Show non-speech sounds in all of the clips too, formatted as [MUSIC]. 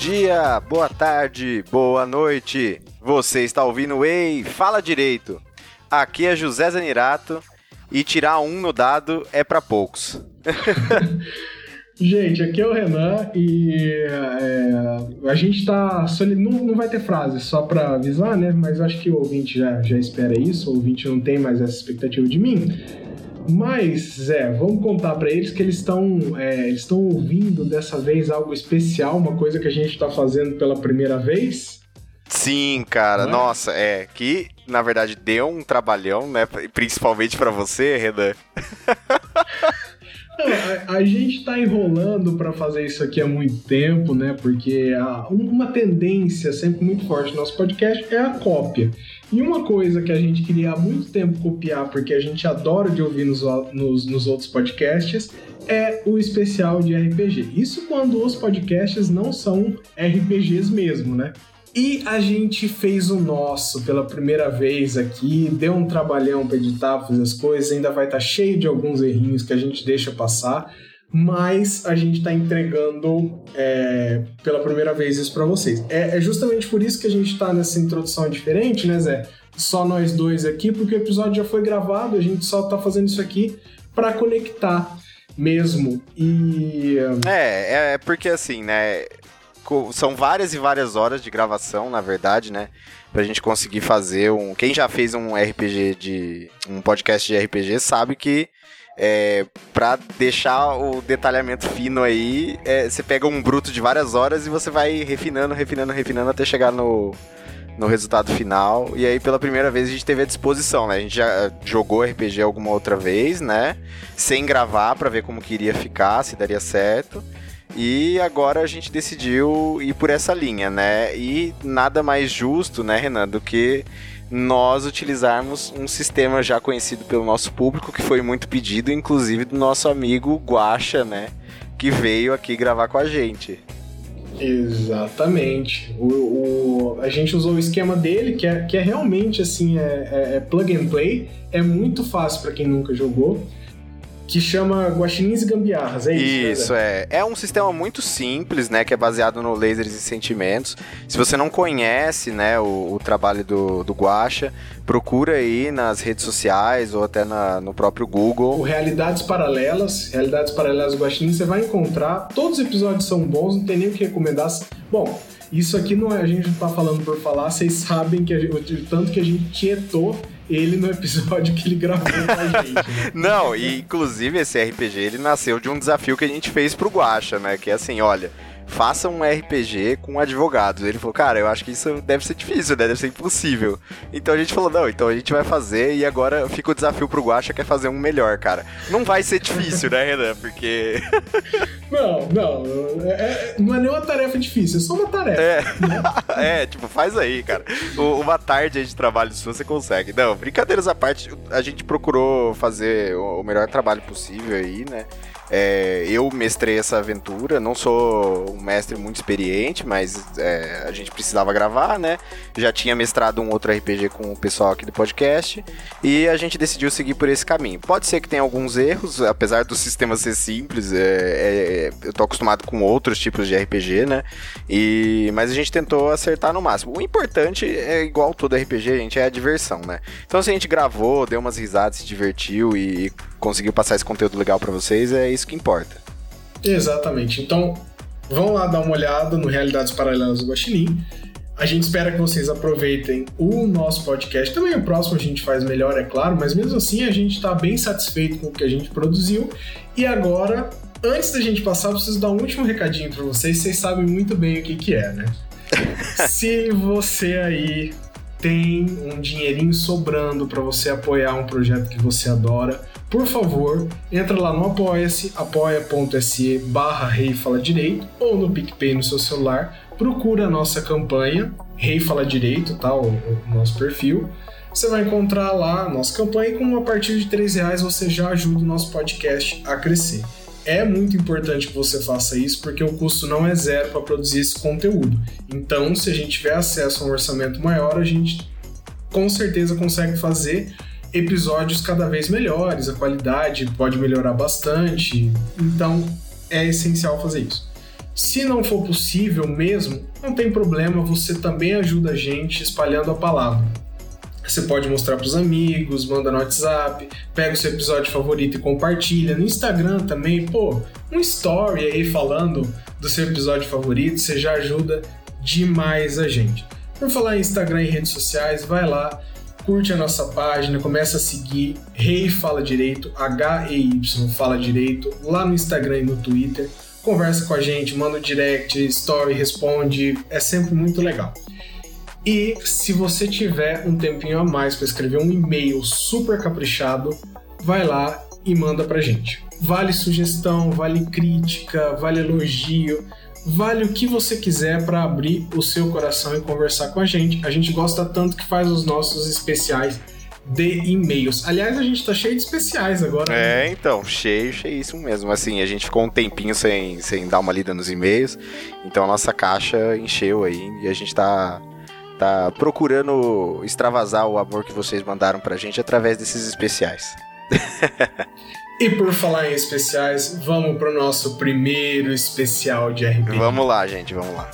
Dia, boa tarde, boa noite. Você está ouvindo Ei, fala direito. Aqui é José Zanirato e tirar um no dado é para poucos. [LAUGHS] Gente, aqui é o Renan e é, a gente tá. Não, não vai ter frase, só para avisar, né? Mas acho que o ouvinte já, já espera isso, o ouvinte não tem mais essa expectativa de mim. Mas, Zé, vamos contar para eles que eles estão é, estão ouvindo dessa vez algo especial, uma coisa que a gente está fazendo pela primeira vez. Sim, cara, é? nossa, é que na verdade deu um trabalhão, né? Principalmente para você, Renan. a, a, gente tá enrolando para fazer isso aqui há muito tempo, né? Porque a, uma tendência sempre muito forte no nosso podcast é a cópia. E uma coisa que a gente queria há muito tempo copiar, porque a gente adora de ouvir nos, nos, nos outros podcasts, é o especial de RPG. Isso quando os podcasts não são RPGs mesmo, né? E a gente fez o nosso pela primeira vez aqui, deu um trabalhão para editar, fazer as coisas, ainda vai estar tá cheio de alguns errinhos que a gente deixa passar, mas a gente está entregando é, pela primeira vez isso para vocês. É, é, justamente por isso que a gente está nessa introdução diferente, né, Zé? Só nós dois aqui, porque o episódio já foi gravado, a gente só está fazendo isso aqui para conectar mesmo. E. É, é porque assim, né? são várias e várias horas de gravação, na verdade, né? Pra gente conseguir fazer um. Quem já fez um RPG de. um podcast de RPG sabe que é, para deixar o detalhamento fino aí, é, você pega um bruto de várias horas e você vai refinando, refinando, refinando até chegar no, no resultado final. E aí, pela primeira vez, a gente teve a disposição, né? A gente já jogou RPG alguma outra vez, né? Sem gravar para ver como que iria ficar, se daria certo. E agora a gente decidiu ir por essa linha, né? E nada mais justo, né, Renan, do que nós utilizarmos um sistema já conhecido pelo nosso público, que foi muito pedido, inclusive do nosso amigo Guacha, né? Que veio aqui gravar com a gente. Exatamente. O, o, a gente usou o esquema dele, que é, que é realmente assim, é, é, é plug and play, é muito fácil para quem nunca jogou que chama Guaxinins e Gambiarras, é isso? Isso, né? é. É um sistema muito simples, né, que é baseado no Lasers e Sentimentos. Se você não conhece, né, o, o trabalho do, do Guaxa, procura aí nas redes sociais ou até na, no próprio Google. O Realidades Paralelas, Realidades Paralelas do Guaxinim, você vai encontrar. Todos os episódios são bons, não tem nem o que recomendar. Bom, isso aqui não é, a gente não tá falando por falar, vocês sabem que gente, o tanto que a gente tietou ele no episódio que ele gravou com a gente. Né? [LAUGHS] Não, e inclusive esse RPG ele nasceu de um desafio que a gente fez pro Guacha, né? Que é assim, olha, faça um RPG com advogados. Ele falou, cara, eu acho que isso deve ser difícil, né? Deve ser impossível. Então a gente falou, não, então a gente vai fazer e agora fica o desafio pro Guacha que é fazer um melhor, cara. Não vai ser difícil, né, Renan? Porque. [LAUGHS] não, não. É, é, não é nem uma tarefa difícil, é só uma tarefa. É, né? [LAUGHS] é tipo, faz aí, cara. Uma tarde de trabalho se você consegue. Não, brincadeiras à parte, a gente procurou fazer o melhor trabalho possível aí, né? É, eu mestrei essa aventura, não sou um mestre muito experiente, mas é, a gente precisava gravar, né? Já tinha mestrado um outro RPG com o pessoal aqui do podcast e a gente decidiu seguir por esse caminho. Pode ser que tenha alguns erros, apesar do sistema ser simples, é, é eu tô acostumado com outros tipos de RPG, né? E, mas a gente tentou acertar no máximo. O importante é igual todo RPG, gente, é a diversão, né? Então se a gente gravou, deu umas risadas, se divertiu e conseguiu passar esse conteúdo legal para vocês, é isso que importa. Exatamente. Então, vão lá dar uma olhada no Realidades Paralelas do Guaxinim. A gente espera que vocês aproveitem o nosso podcast. Também o próximo a gente faz melhor, é claro, mas mesmo assim a gente está bem satisfeito com o que a gente produziu. E agora, antes da gente passar, eu preciso dar um último recadinho para vocês. Vocês sabem muito bem o que, que é, né? [LAUGHS] Se você aí tem um dinheirinho sobrando para você apoiar um projeto que você adora, por favor, entra lá no Apoia-se, apoia.se barra Rei Fala Direito, ou no PicPay no seu celular, procura a nossa campanha, Rei Fala Direito, tá? O, o, nosso perfil. Você vai encontrar lá a nossa campanha e com a partir de 3 reais você já ajuda o nosso podcast a crescer. É muito importante que você faça isso porque o custo não é zero para produzir esse conteúdo. Então, se a gente tiver acesso a um orçamento maior, a gente com certeza consegue fazer episódios cada vez melhores, a qualidade pode melhorar bastante, então é essencial fazer isso. Se não for possível mesmo, não tem problema, você também ajuda a gente espalhando a palavra. Você pode mostrar para os amigos, manda no WhatsApp, pega o seu episódio favorito e compartilha. No Instagram também, pô, um story aí falando do seu episódio favorito, você já ajuda demais a gente. Por falar em Instagram e redes sociais, vai lá, curte a nossa página, começa a seguir Rei hey Fala Direito, H-E-Y Fala Direito, lá no Instagram e no Twitter. Conversa com a gente, manda um direct, story, responde, é sempre muito legal. E se você tiver um tempinho a mais para escrever um e-mail super caprichado, vai lá e manda pra gente. Vale sugestão, vale crítica, vale elogio, vale o que você quiser para abrir o seu coração e conversar com a gente. A gente gosta tanto que faz os nossos especiais de e-mails. Aliás, a gente tá cheio de especiais agora. Né? É, então, cheio, cheíssimo mesmo. Assim, a gente ficou um tempinho sem, sem dar uma lida nos e-mails, então a nossa caixa encheu aí e a gente tá tá procurando extravasar o amor que vocês mandaram pra gente através desses especiais. [LAUGHS] e por falar em especiais, vamos pro nosso primeiro especial de RPG. Vamos lá, gente, vamos lá.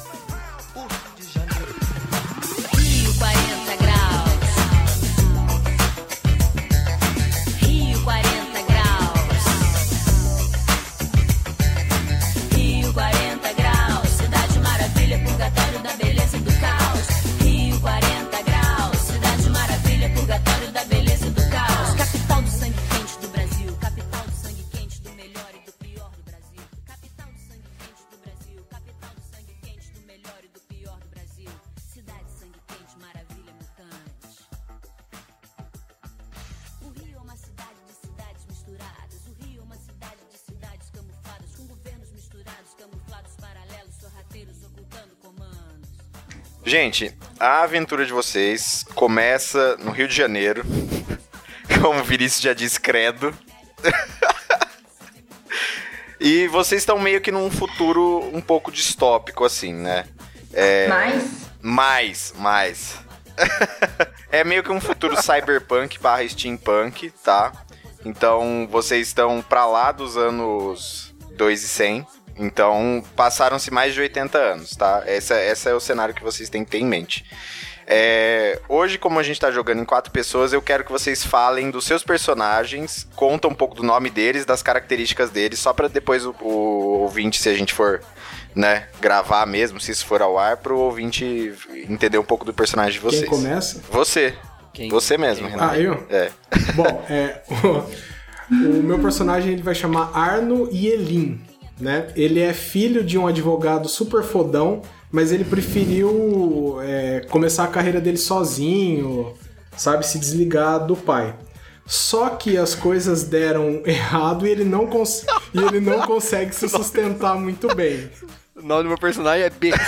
Gente, a aventura de vocês começa no Rio de Janeiro. [LAUGHS] Como o Vinícius já disse, credo. [LAUGHS] e vocês estão meio que num futuro um pouco distópico, assim, né? É... Mais? Mais, mais. [LAUGHS] é meio que um futuro cyberpunk barra steampunk, tá? Então, vocês estão pra lá dos anos 2 e 100. Então, passaram-se mais de 80 anos, tá? Esse, esse é o cenário que vocês têm que ter em mente. É, hoje, como a gente tá jogando em quatro pessoas, eu quero que vocês falem dos seus personagens, conta um pouco do nome deles, das características deles, só para depois o, o, ouvinte, se a gente for né, gravar mesmo, se isso for ao ar, pro ouvinte entender um pouco do personagem de vocês. Quem começa? Você. Quem? Você mesmo, Renato. Ah, eu? É. Bom, é, [LAUGHS] o, o, meu personagem ele vai chamar Arno Yelin né? Ele é filho de um advogado super fodão, mas ele preferiu é, começar a carreira dele sozinho, sabe? Se desligar do pai. Só que as coisas deram [LAUGHS] errado e ele não, cons e ele não consegue se sustentar muito bem. O nome do meu personagem é Betina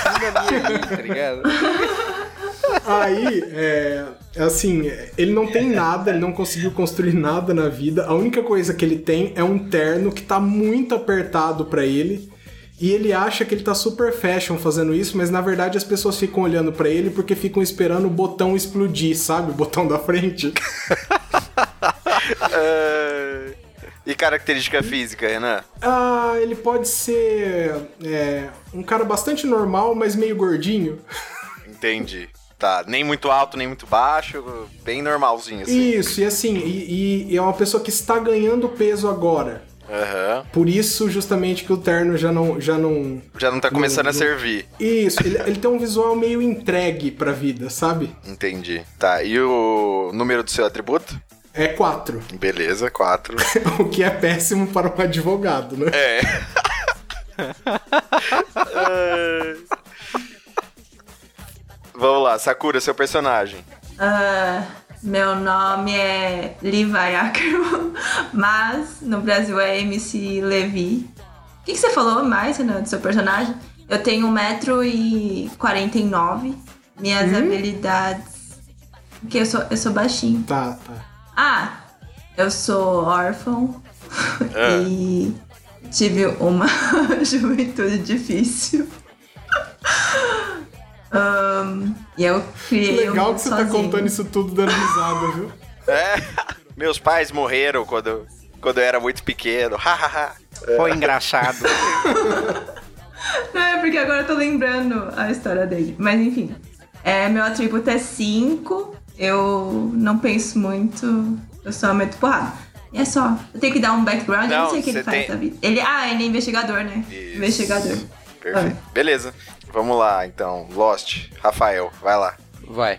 Minha, tá ligado? [LAUGHS] Aí, é, assim, ele não tem nada, ele não conseguiu construir nada na vida. A única coisa que ele tem é um terno que tá muito apertado para ele. E ele acha que ele tá super fashion fazendo isso, mas na verdade as pessoas ficam olhando para ele porque ficam esperando o botão explodir, sabe? O botão da frente. uh, [LAUGHS] e característica física, Renan? Ah, ele pode ser é, um cara bastante normal, mas meio gordinho. Entendi. Tá, nem muito alto, nem muito baixo, bem normalzinho, assim. Isso, e assim, e, e é uma pessoa que está ganhando peso agora. Uhum. Por isso, justamente, que o terno já não. Já não, já não tá começando não, a servir. Isso, ele, ele tem um visual meio entregue pra vida, sabe? Entendi. Tá, e o número do seu atributo? É 4. Beleza, 4. [LAUGHS] o que é péssimo para um advogado, né? É. [LAUGHS] [LAUGHS] Vamos lá, Sakura, seu personagem. Uh, meu nome é Levi Ackerman, [LAUGHS] mas no Brasil é MC Levi. O que, que você falou mais, Renan, do seu personagem? Eu tenho 1,49m. Minhas hum? habilidades. Porque eu sou, eu sou baixinho. Tá, tá. Ah, eu sou órfão. [LAUGHS] Ah. e tive uma [LAUGHS] juventude difícil. Um, e eu criei Legal um que você sozinho. tá contando isso tudo dando risada, viu? [LAUGHS] É, meus pais morreram quando, quando eu era muito pequeno. Foi engraçado. [LAUGHS] Não, é É, porque agora eu tô lembrando a história dele. Mas enfim. É, meu atributo é 5. Eu não penso muito. Eu só meto porrada. E é só. Eu tenho que dar um background, eu não Não, sei o que ele faz tem- da vida. Ele, ah, ele é investigador, né? Isso. Investigador. Perfeito. Beleza. Vamos lá, então. Lost. Rafael, vai lá. Vai.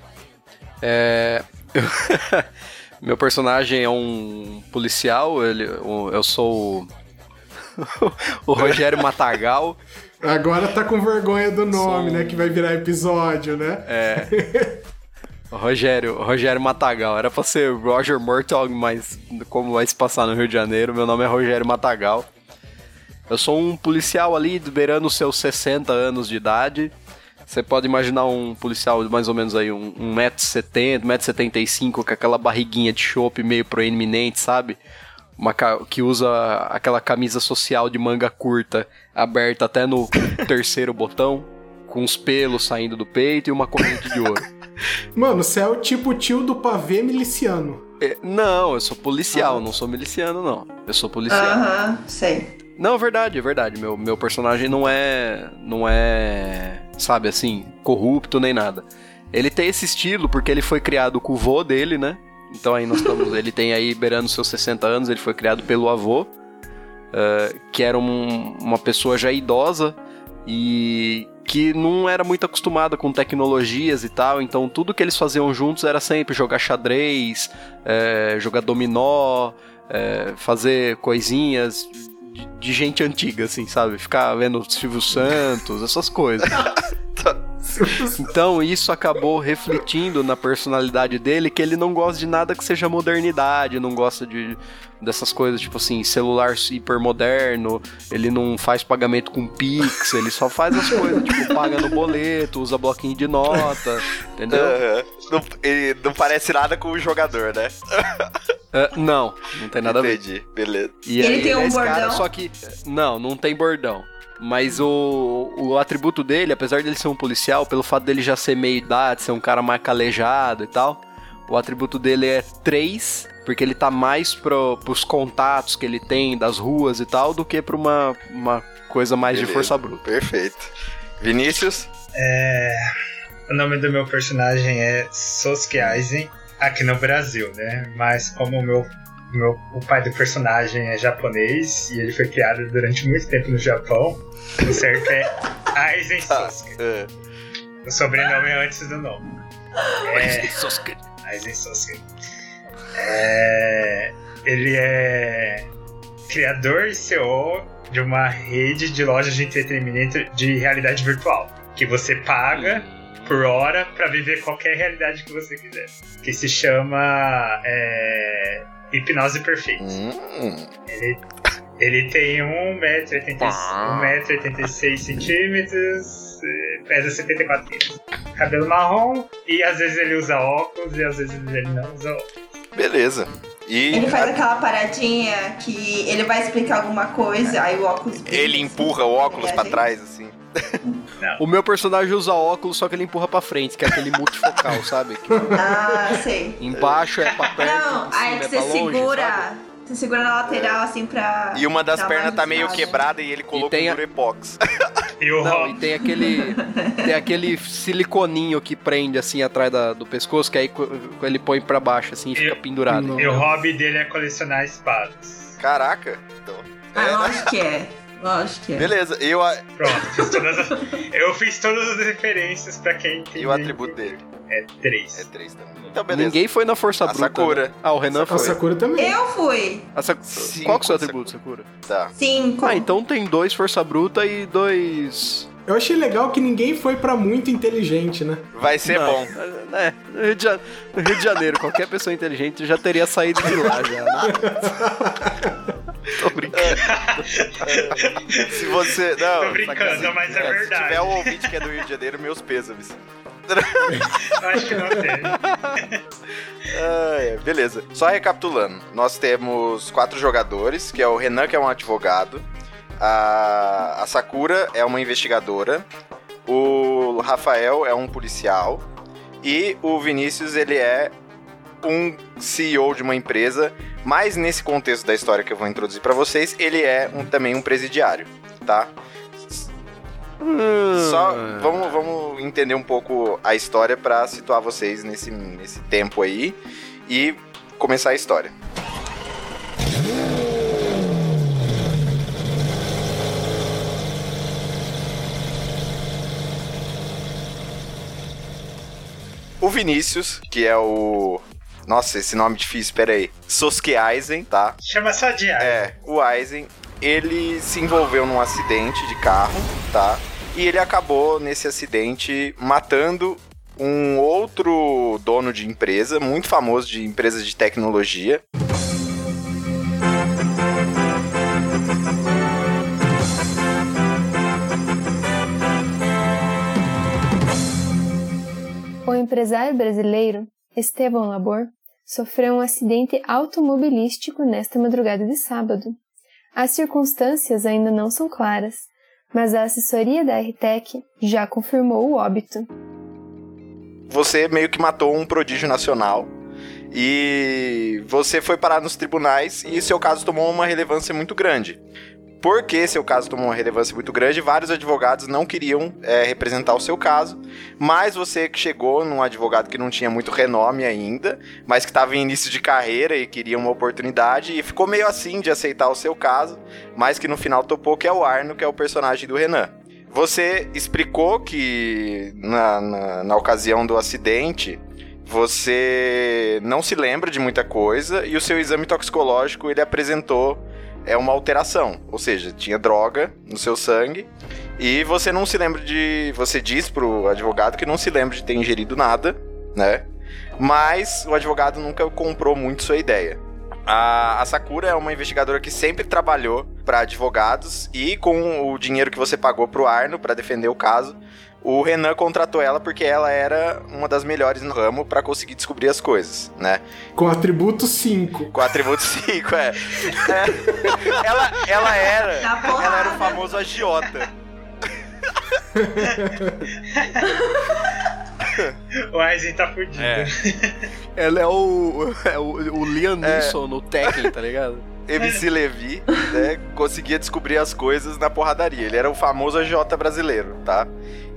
É. [LAUGHS] Meu personagem é um policial, ele, eu sou o, [LAUGHS] o Rogério Matagal. Agora tá com vergonha do nome, Sou- né? Que vai virar episódio, né? É. Rogério, Rogério Matagal. Era pra ser Roger Murtaugh, mas como vai se passar no Rio de Janeiro, meu nome é Rogério Matagal. Eu sou um policial ali, beirando os seus 60 anos de idade. Você pode imaginar um policial de mais ou menos aí, um, um 1,70m, 1,75m, com aquela barriguinha de chope meio proeminente, sabe? Uma, que usa aquela camisa social de manga curta, aberta até no [LAUGHS] terceiro botão, com os pelos saindo do peito e uma corrente de ouro. [LAUGHS] Mano, você é o tipo tio do pavê miliciano. É, Não, eu sou policial, não sou miliciano, não. Eu sou policial. Aham, sei. Não, é verdade, é verdade. Meu, meu personagem não é. Não é. Sabe assim, corrupto nem nada. Ele tem esse estilo porque ele foi criado com o vô dele, né? Então aí nós estamos. [LAUGHS] ele tem aí beirando seus 60 anos, ele foi criado pelo avô, eh, que era um- uma pessoa já idosa e que não era muito acostumada com tecnologias e tal, então tudo que eles faziam juntos era sempre jogar xadrez, eh, jogar dominó, eh, fazer coisinhas de, gente antiga, assim, sabe? Ficar vendo Silvio Santos, essas coisas. [LAUGHS] Então isso acabou refletindo na personalidade dele que ele não gosta de nada que seja modernidade, não gosta de dessas coisas tipo assim, celular hipermoderno, ele não faz pagamento com Pix, ele só faz as coisas, tipo, paga no boleto, usa bloquinho de nota, entendeu? Aham. Não, ele não parece nada com o jogador, né? Ah, não, não tem nada a ver. Entendi. Beleza. E Ele aí, tem um é esse cara, bordão? só que. Não, não tem bordão. Mas o, o atributo dele, apesar dele ser um policial, pelo fato dele já ser meia idade, ser um cara mais calejado e tal, o atributo dele é 3, porque ele tá mais pro, pros contatos que ele tem das ruas e tal, do que pra uma, uma coisa mais de Beleza. força bruta. Perfeito. Vinícius? É, o nome do meu personagem é Sosuke Aizen, aqui no Brasil, né? Mas como o meu, meu, o pai do personagem é japonês e ele foi criado durante muito tempo no Japão, o certo é Aizen [LAUGHS] Sosuke. É. O sobrenome é antes do nome. [LAUGHS] É, Aizen Sosuke. É, ele é criador e CEO de uma rede de lojas de entretenimento de realidade virtual, que você paga por hora pra viver qualquer realidade que você quiser. Que se chama é, Hipnose Perfeita. Hum, Ele, ele tem 1,86 centímetros, eh, pesa 74 quilos. Cabelo marrom e às vezes ele usa óculos e às vezes ele não usa óculos. beleza. E Ele faz a- aquela paradinha que ele vai explicar alguma coisa, aí o óculos. ele empurra o óculos pra trás, assim. O meu personagem usa óculos, só que ele empurra pra frente, que é aquele multifocal, [LAUGHS] sabe? Que Ah, sei. embaixo é pra perto, Não, aí é você longe, segura. sabe? Você segura na lateral, assim, pra. E uma das pernas tá meio quebrada e ele colocou tem um a- durepox. [LAUGHS] E o Não, Rob, e tem aquele. [LAUGHS] tem aquele siliconinho que prende assim atrás da- do pescoço, que aí ele põe pra baixo assim e fica Eu- pendurado. Não. E o hobby dele é colecionar espadas. Caraca. Então, Ah, é, lógico que é. Lógico que é. beleza. E a- Pronto, fiz todas as- eu fiz todas as referências pra quem e o atributo dele? É É 3. 3 também. Então, beleza. Ninguém foi na Força A Bruta. Sakura. né? Ah, o Renan A foi. Sakura também. Eu fui. A Sa- Cinco, Qual que é o seu atributo, Sakura? Tá. Cinco. Ah, então tem dois Força Bruta e dois. Eu achei legal que ninguém foi pra muito inteligente, né? Vai ser Não, bom. É, no Rio, de Ja- no Rio de Janeiro, qualquer pessoa inteligente já teria saído de lá já. [LAUGHS] Tô brincando. [LAUGHS] Se você. Não, Tô brincando, mas é Se verdade. tiver um ouvinte que é do Rio de Janeiro, meus pêsames. Acho que não teve. Ah, é, beleza. Só recapitulando, nós temos quatro jogadores, que é o Renan, que é um advogado, a, a Sakura é uma investigadora, o Rafael é um policial e o Vinícius, ele é um CEO de uma empresa, mas nesse contexto da história que eu vou introduzir pra vocês, ele é um- também um presidiário, tá? Só vamos, vamos entender um pouco a história pra situar vocês nesse, nesse tempo aí e começar a história. O Vinícius, que é o. Nossa, esse nome difícil, pera aí. Sosuke Aizen, tá? Chama só de ar. É, o Aizen, ele se envolveu num acidente de carro, tá? E ele acabou nesse acidente matando um outro dono de empresa, muito famoso de empresas de tecnologia. O empresário brasileiro Estevão Labor sofreu um acidente automobilístico nesta madrugada de sábado. As circunstâncias ainda não são claras, mas a assessoria da RTEC já confirmou o óbito. Você meio que matou um prodígio nacional e você foi parar nos tribunais e seu caso tomou uma relevância muito grande. Porque seu caso tomou uma relevância muito grande, vários advogados não queriam é, representar o seu caso, mas você que chegou num advogado que não tinha muito renome ainda, mas que estava em início de carreira e queria uma oportunidade, e ficou meio assim de aceitar o seu caso, mas que no final topou que é o Arno, que é o personagem do Renan. Você explicou que na, na, na ocasião do acidente você não se lembra de muita coisa e o seu exame toxicológico ele apresentou é uma alteração, ou seja, tinha droga no seu sangue e você não se lembra de, você diz pro advogado que não se lembra de ter ingerido nada, né? Mas o advogado nunca comprou muito sua ideia. A, Sakura é uma investigadora que sempre trabalhou para advogados e com o dinheiro que você pagou pro Arno para defender o caso, o Renan contratou ela porque ela era uma das melhores no ramo para conseguir descobrir as coisas, né? Com atributo 5. Com atributo 5, é. é. [LAUGHS] Ela, ela era. Ela era o famoso agiota. [LAUGHS] O Aizen tá fudido. É. [LAUGHS] Ela é o, é o, o Liam Neeson no Tekken, tá ligado? MC Levi, né, conseguia descobrir as coisas na porradaria. Ele era o famoso agiota brasileiro, tá?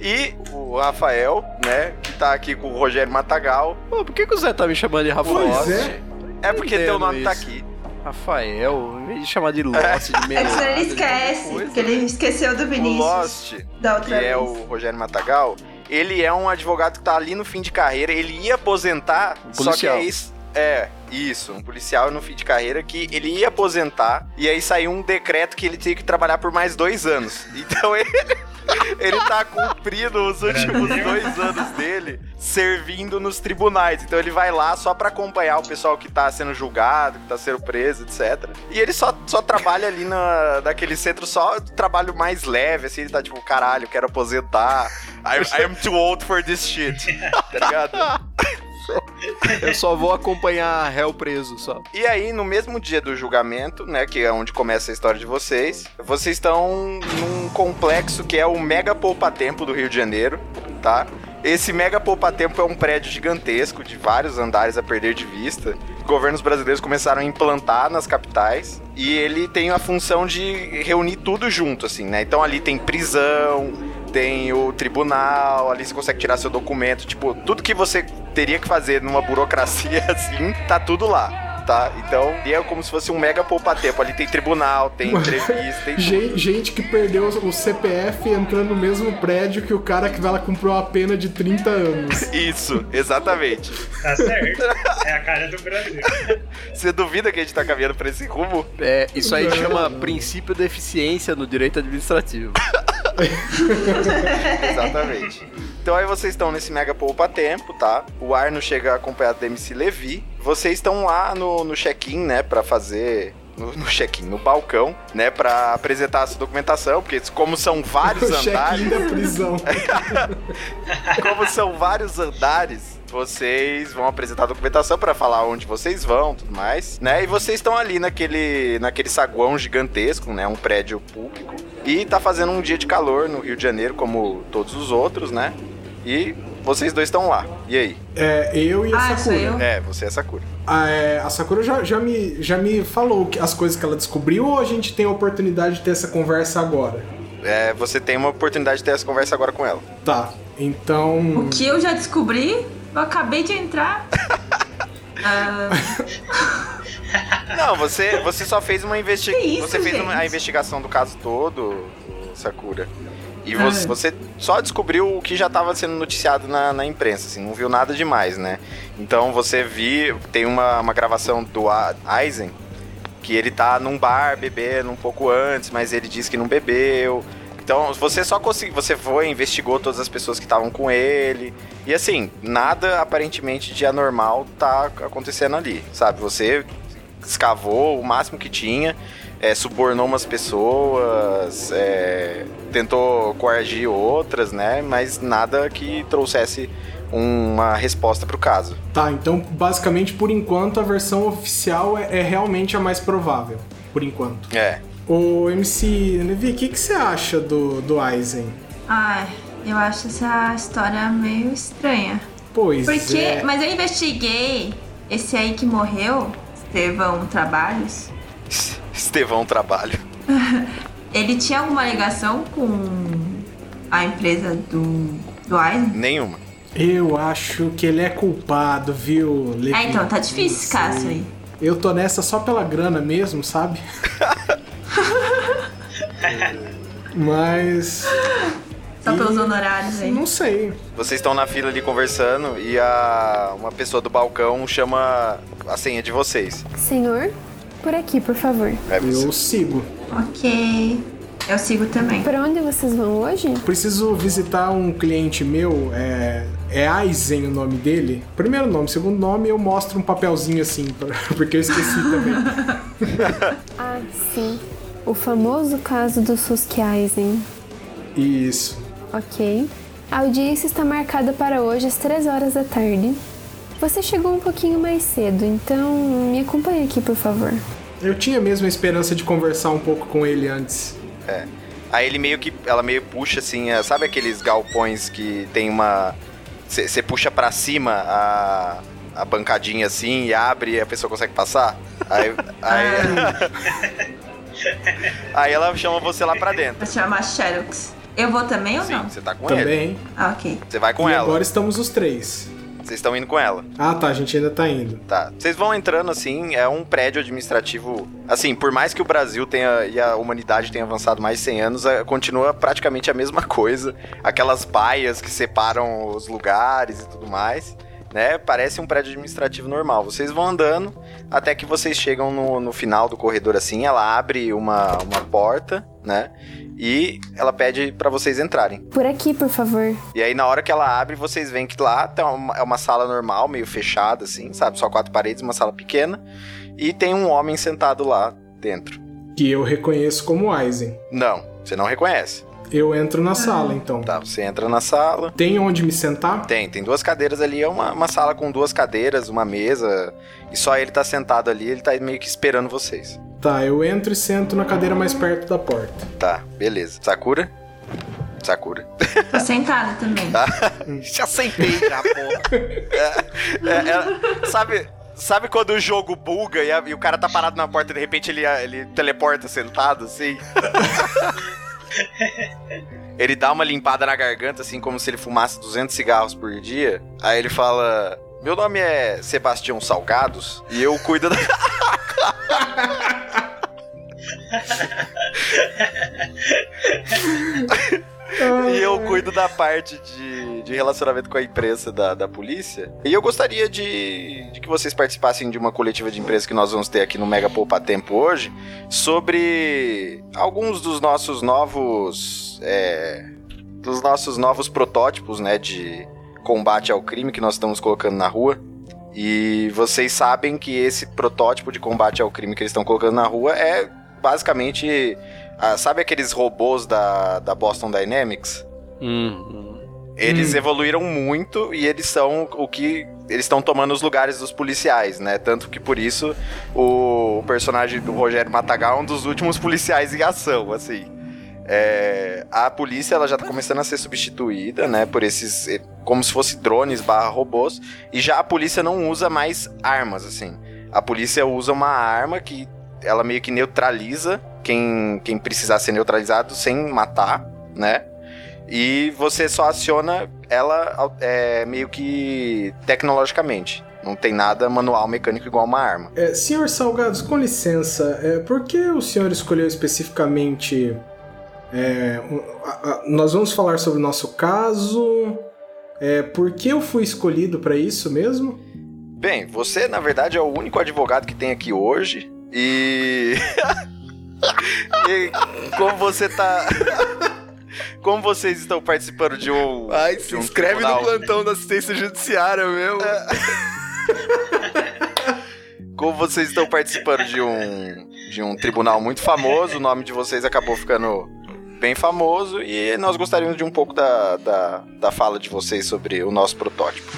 E o Rafael, né, que tá aqui com o Rogério Matagal. Pô, por que, que o Zé tá me chamando de Rafael? Pois é. É porque teu nome tá isso. aqui. Rafael, em vez de chamar de Lost, de É que senão Melado, ele esquece, porque ele esqueceu do O Vinícius Lost, da que outra é vez. o Rogério Matagal, ele é um advogado que tá ali no fim de carreira, ele ia aposentar, Um só que policial. é isso. É, isso, um policial no fim de carreira que ele ia aposentar e aí saiu um decreto que ele tinha que trabalhar por mais dois anos. [LAUGHS] Então ele, ele tá cumprindo os últimos dois anos dele servindo nos tribunais. Então ele vai lá só pra acompanhar o pessoal que tá sendo julgado, que tá sendo preso, etc. E ele só, só trabalha ali na, naquele centro, só trabalho mais leve, assim, ele tá tipo, caralho, quero aposentar. I, I am too old for this shit. [LAUGHS] Tá ligado? Eu só vou acompanhar réu preso só. E aí, no mesmo dia do julgamento, né, que é onde começa a história de vocês, vocês estão num complexo que é o Mega Poupa Tempo do Rio de Janeiro, tá? Esse Mega Poupa Tempo é um prédio gigantesco de vários andares a perder de vista. Governos brasileiros começaram a implantar nas capitais e ele tem a função de reunir tudo junto, assim, né? Então ali tem prisão, tem o tribunal, ali você consegue tirar seu documento, tipo, tudo que você teria que fazer numa burocracia [LAUGHS] assim, tá tudo lá. Tá? Então, é como se fosse um mega poupa-tempo. Ali tem tribunal, tem entrevista, tem. Gente, gente que perdeu o CPF entrando no mesmo prédio que o cara que vai lá cumpriu uma pena de 30 anos. [LAUGHS] Isso, exatamente. Tá certo. É a cara do Brasil. [LAUGHS] Você duvida que a gente tá caminhando pra esse rumo? É, isso aí Não. chama princípio da eficiência no direito administrativo. [LAUGHS] Exatamente. Então aí vocês estão nesse mega poupa tempo, tá? O Arno chega acompanhado da MC Levi. Vocês estão lá no, no check-in, né, pra fazer no, no check-in, no balcão, né, Pra apresentar a sua documentação, porque como são vários O andares, da prisão. [LAUGHS] como são vários andares, vocês vão apresentar a documentação pra falar onde vocês vão, tudo mais, né? E vocês estão ali naquele naquele saguão gigantesco, né, um prédio público. E tá fazendo um dia de calor no Rio de Janeiro, como todos os outros, né? E vocês dois estão lá. E aí? É, eu e a Ah, Sakura. eu? É, você é Sakura. A, é, a Sakura já, já, me, já me falou que as coisas que ela descobriu ou a gente tem a oportunidade de ter essa conversa agora? É, você tem uma oportunidade de ter essa conversa agora com ela. Tá, então. O que eu já descobri, eu acabei de entrar. [LAUGHS] Ah, Não, você, você só fez uma investigação. Você fez uma, a investigação do caso todo, Sakura. E Ah. você, você só descobriu o que já estava sendo noticiado na, na imprensa, assim, não viu nada demais, né? Então você viu, tem uma, uma gravação do Aizen, que ele tá num bar bebendo um pouco antes, mas ele diz que não bebeu. Então você só conseguiu, você foi, investigou todas as pessoas que estavam com ele. E assim, nada aparentemente de anormal tá acontecendo ali, sabe? Você escavou o máximo que tinha, é, subornou umas pessoas, é, tentou coagir outras, né? Mas nada que trouxesse uma resposta pro caso. Tá, então basicamente por enquanto a versão oficial é, é realmente a mais provável. Por enquanto. É. Ô MC Levi, o que, que você acha do, do Aizen? ai, eu acho essa história meio estranha. Pois Porque, é. mas eu investiguei esse aí que morreu, Estevão Trabalhos. Estevão Trabalho. [LAUGHS] Ele tinha alguma ligação com a empresa do, do Eisen? Nenhuma. Eu acho que ele é culpado, viu, Levi? Ah, então tá difícil esse caso aí. Eu tô nessa só pela grana mesmo, sabe? [LAUGHS] [LAUGHS] Mas. Só E- pelos honorários aí. Não sei. Vocês estão na fila ali conversando e a uma pessoa do balcão chama a senha de vocês. Senhor, por aqui, por favor. É você. Eu sigo. Ok. Eu sigo também. Para onde vocês vão hoje? Preciso visitar um cliente meu, é, é Aizen o nome dele. Primeiro nome, segundo nome, eu mostro um papelzinho assim, pra- [LAUGHS] porque eu esqueci também. [LAUGHS] Ah, sim. O famoso caso do Suski Eisen. Isso. Ok. A audiência está marcada para hoje às 3 horas da tarde. Você chegou um pouquinho mais cedo, então me acompanhe aqui, por favor. Eu tinha mesmo a esperança de conversar um pouco com ele antes. É. Aí ele meio que. Ela meio puxa assim, é, sabe aqueles galpões que tem uma. Você puxa pra cima a, a bancadinha assim e abre e a pessoa consegue passar? Aí. [LAUGHS] Aí, [LAUGHS] aí ela chama você lá pra dentro. Pra chamar Xerox. Eu vou também ou Sim, não? você tá com ele. Também. Ah, ok. Você vai com e ela. agora estamos os três. Vocês estão indo com ela. Ah, tá, a gente ainda tá indo. Tá. Vocês vão entrando assim, é um prédio administrativo. Assim, por mais que o Brasil tenha e a humanidade tenha avançado mais de 100 anos, é, continua praticamente a mesma coisa. Aquelas baias que separam os lugares e tudo mais. Né? Parece um prédio administrativo normal. Vocês vão andando até que vocês chegam no, no final do corredor assim. Ela abre uma, uma porta, né? E ela pede pra vocês entrarem. Por aqui, por favor. E aí, na hora que ela abre, vocês veem que lá tá uma, é uma sala normal, meio fechada, assim, sabe? Só quatro paredes, uma sala pequena. E tem um homem sentado lá dentro. Que eu reconheço como Aizen. Não, você não reconhece. Eu entro na sala, então. Tá, você entra na sala. Tem onde me sentar? Tem, tem duas cadeiras ali. É uma, uma sala com duas cadeiras, uma mesa. E só ele tá sentado ali, ele tá meio que esperando vocês. Tá, eu entro e sento na cadeira mais perto da porta. Tá, beleza. Sakura? Sakura. Tô sentada também. [LAUGHS] Já sentei já, porra. É, é, sabe, sabe quando o jogo buga e, a- e o cara tá parado na porta e de repente ele, ele teleporta sentado assim? [LAUGHS] [LAUGHS] ele dá uma limpada na garganta, assim, como se ele fumasse 200 cigarros por dia. Aí ele fala: Meu nome é Sebastião Salgados e eu cuido da. [LAUGHS] E eu cuido da parte de, de relacionamento com a imprensa da, da polícia. E eu gostaria de, de que vocês participassem de uma coletiva de imprensa que nós vamos ter aqui no Mega Poupa Tempo hoje sobre alguns dos nossos novos. é, dos nossos novos protótipos, né? De combate ao crime que nós estamos colocando na rua. E vocês sabem que esse protótipo de combate ao crime que eles estão colocando na rua é basicamente. Ah, sabe aqueles robôs da, da Boston Dynamics? Hum, Eles evoluíram muito e eles são o que. Eles estão tomando os lugares dos policiais, né? Tanto que por isso o personagem do Rogério Matagal é um dos últimos policiais em ação, assim. É, a polícia ela já tá começando a ser substituída, né? Por esses. eh, Como se fosse drones barra robôs. E já a polícia não usa mais armas, assim. A polícia usa uma arma que ela meio que neutraliza quem, quem precisar ser neutralizado sem matar, né? E você só aciona ela é, meio que tecnologicamente. Não tem nada manual mecânico igual uma arma. É, senhor Salgados, com licença, é, por que o senhor escolheu especificamente. É, a, a, nós vamos falar sobre o nosso caso. É, por que eu fui escolhido para isso mesmo? Bem, você na verdade é o único advogado que tem aqui hoje. E. [LAUGHS] e como você tá. [LAUGHS] Como vocês estão participando de um. Ai, de se um inscreve tribunal- no plantão da assistência judiciária, meu. Como vocês estão participando de um, de um tribunal muito famoso, o nome de vocês acabou ficando bem famoso e nós gostaríamos de um pouco da, da, da fala de vocês sobre o nosso protótipo.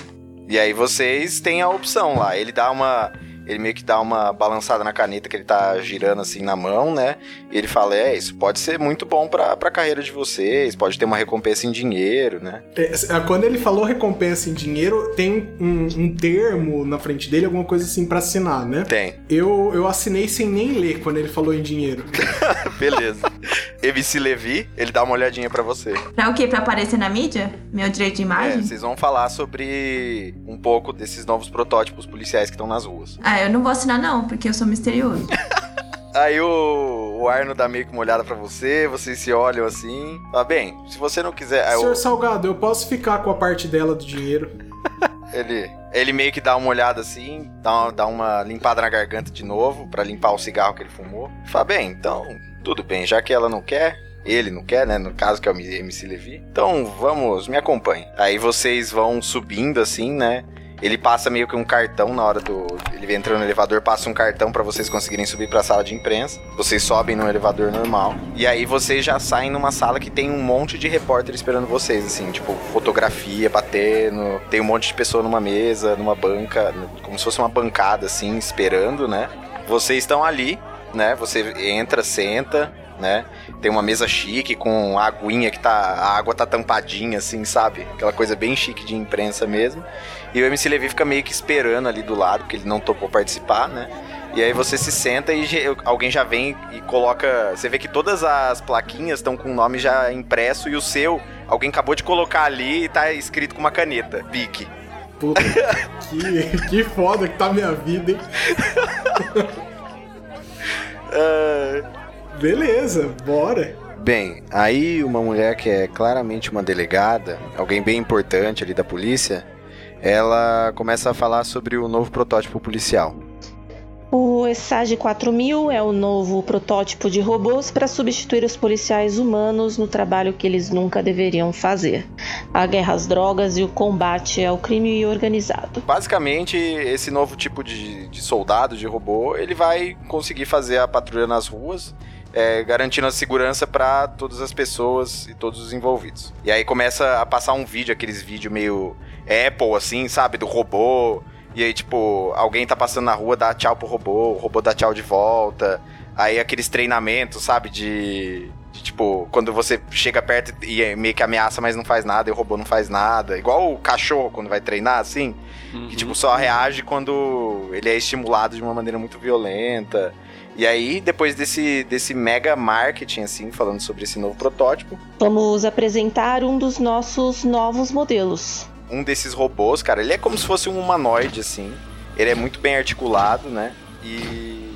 E aí vocês têm a opção lá. Ele dá uma. Ele meio que dá uma balançada na caneta que ele tá girando assim na mão, né? E ele fala: É, isso pode ser muito bom pra, pra carreira de vocês, pode ter uma recompensa em dinheiro, né? É, quando ele falou recompensa em dinheiro, tem um, um termo na frente dele, alguma coisa assim pra assinar, né? Tem. Eu, eu assinei sem nem ler quando ele falou em dinheiro. [LAUGHS] Beleza. MC Levi, ele dá uma olhadinha pra você. Pra o quê? Pra aparecer na mídia? Meu direito de É, imagem? vocês vão falar sobre um pouco desses novos protótipos policiais que estão nas ruas. Ah, eu não vou assinar não, porque eu sou misterioso. [LAUGHS] Aí o, o Arno dá meio que uma olhada pra você, vocês se olham assim. Fala, bem, se você não quiser. Senhor Salgado, eu posso ficar com a parte dela do dinheiro? [LAUGHS] ele, ele meio que dá uma olhada assim, dá uma, dá uma limpada na garganta de novo, pra limpar o cigarro que ele fumou. Fala, bem, então, tudo bem, já que ela não quer. Ele não quer, né? No caso que é o MC Levi. Então vamos, me acompanhe. Aí vocês vão subindo assim, né? Ele passa meio que um cartão na hora do. Ele entra no elevador, passa um cartão pra vocês conseguirem subir pra sala de imprensa. Vocês sobem no elevador normal. E aí vocês já saem numa sala que tem um monte de repórter esperando vocês, assim, tipo, fotografia batendo. Tem um monte de pessoa numa mesa, numa banca, como se fosse uma bancada, assim, esperando, né? Vocês estão ali, né? Você entra, senta, né? Tem uma mesa chique com a aguinha que tá. A água tá tampadinha, assim, sabe? Aquela coisa bem chique de imprensa mesmo. E o MC Levi fica meio que esperando ali do lado, porque ele não topou participar, né? E aí você se senta e alguém já vem e coloca. Você vê que todas as plaquinhas estão com o nome já impresso e o seu, alguém acabou de colocar ali e tá escrito com uma caneta. Pique. Puta, [LAUGHS] que, que foda que tá a minha vida, hein? [LAUGHS] Beleza, bora. Bem, aí uma mulher que é claramente uma delegada, alguém bem importante ali da polícia, ela começa a falar sobre o novo protótipo policial. O ESAG 4000 é o novo protótipo de robôs para substituir os policiais humanos no trabalho que eles nunca deveriam fazer: a guerra às drogas e o combate ao crime organizado. Basicamente, esse novo tipo de, de soldado, de robô, ele vai conseguir fazer a patrulha nas ruas, é, garantindo a segurança para todas as pessoas e todos os envolvidos. E aí começa a passar um vídeo, aqueles vídeos meio Apple, assim, sabe? Do robô. E aí, tipo, alguém tá passando na rua, dá tchau pro robô, o robô dá tchau de volta. Aí aqueles treinamentos, sabe? De, de, tipo, quando você chega perto e é meio que ameaça, mas não faz nada, e o robô não faz nada. Igual o cachorro quando vai treinar, assim. Que, tipo, só reage quando ele é estimulado de uma maneira muito violenta. E aí, depois desse, desse mega marketing, assim, falando sobre esse novo protótipo, Vamos apresentar um dos nossos novos modelos. um desses robôs, cara, ele é como se fosse um humanoide, assim. Ele é muito bem articulado, né? E,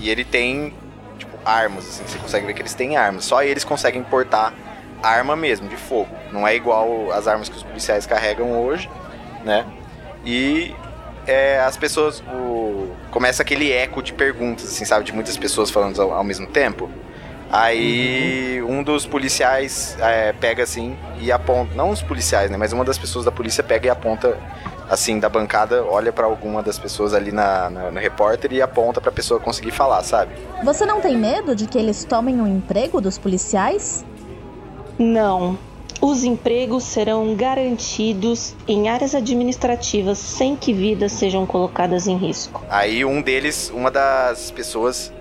e ele tem, tipo, armas, assim. Você consegue ver que eles têm armas. Só eles conseguem portar arma mesmo, de fogo. Não é igual as armas que os policiais carregam hoje, né? E é, as pessoas. O, começa aquele eco de perguntas, assim, sabe? De muitas pessoas falando ao, ao mesmo tempo. Aí um dos policiais é, pega assim e aponta. Não os policiais, né? Mas uma das pessoas da polícia pega e aponta assim da bancada, olha pra alguma das pessoas ali na, na- no repórter e aponta pra pessoa conseguir falar, sabe? Você não tem medo de que eles tomem o emprego dos policiais? Não. Os empregos serão garantidos em áreas administrativas sem que vidas sejam colocadas em risco. Aí um deles, uma das pessoas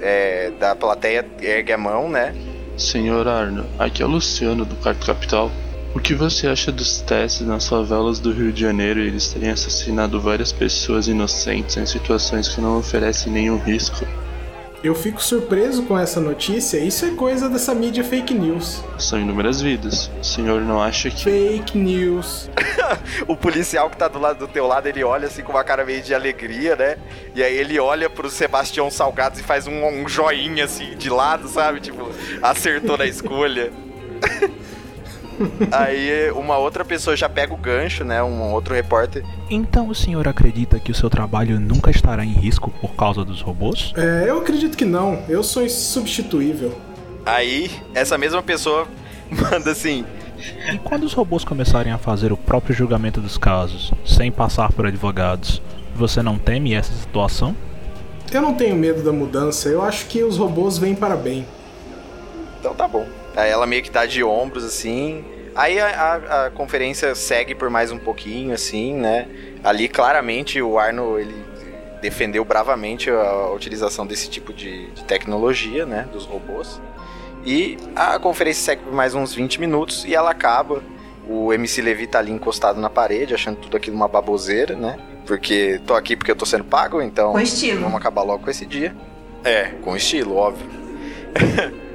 é, da plateia ergue a mão, né? Senhor Arno, aqui é o Luciano do Quarto Capital. O que você acha dos testes nas favelas do Rio de Janeiro e eles terem assassinado várias pessoas inocentes em situações que não oferecem nenhum risco? Eu fico surpreso com essa notícia. Isso é coisa dessa mídia fake news. São inúmeras vidas. O senhor não acha que. Fake news. [LAUGHS] o policial que tá do lado do teu lado, ele olha assim com uma cara meio de alegria, né? E aí ele olha pro Sebastião Salgados e faz um, um joinha assim de lado, sabe? Tipo, acertou na escolha. [LAUGHS] Aí uma outra pessoa já pega o gancho, né? Um outro repórter. Então o senhor acredita que o seu trabalho nunca estará em risco por causa dos robôs? É, eu acredito que não. Eu sou insubstituível. Aí essa mesma pessoa [LAUGHS] manda assim: E quando os robôs começarem a fazer o próprio julgamento dos casos, sem passar por advogados, você não teme essa situação? Eu não tenho medo da mudança. Eu acho que os robôs vêm para bem. Então tá bom. Aí ela meio que tá de ombros, assim. Aí a, a, a, conferência segue por mais um pouquinho, assim, né? Ali, claramente, o Arno, ele defendeu bravamente a, utilização desse tipo de, de, tecnologia, né? Dos robôs. E a conferência segue por mais uns 20 minutos e ela acaba. O MC Levi tá ali encostado na parede, achando tudo aquilo uma baboseira, né? Porque tô aqui porque eu tô sendo pago, então... Com estilo. Vamos acabar logo com esse dia. É, com estilo, óbvio. [LAUGHS]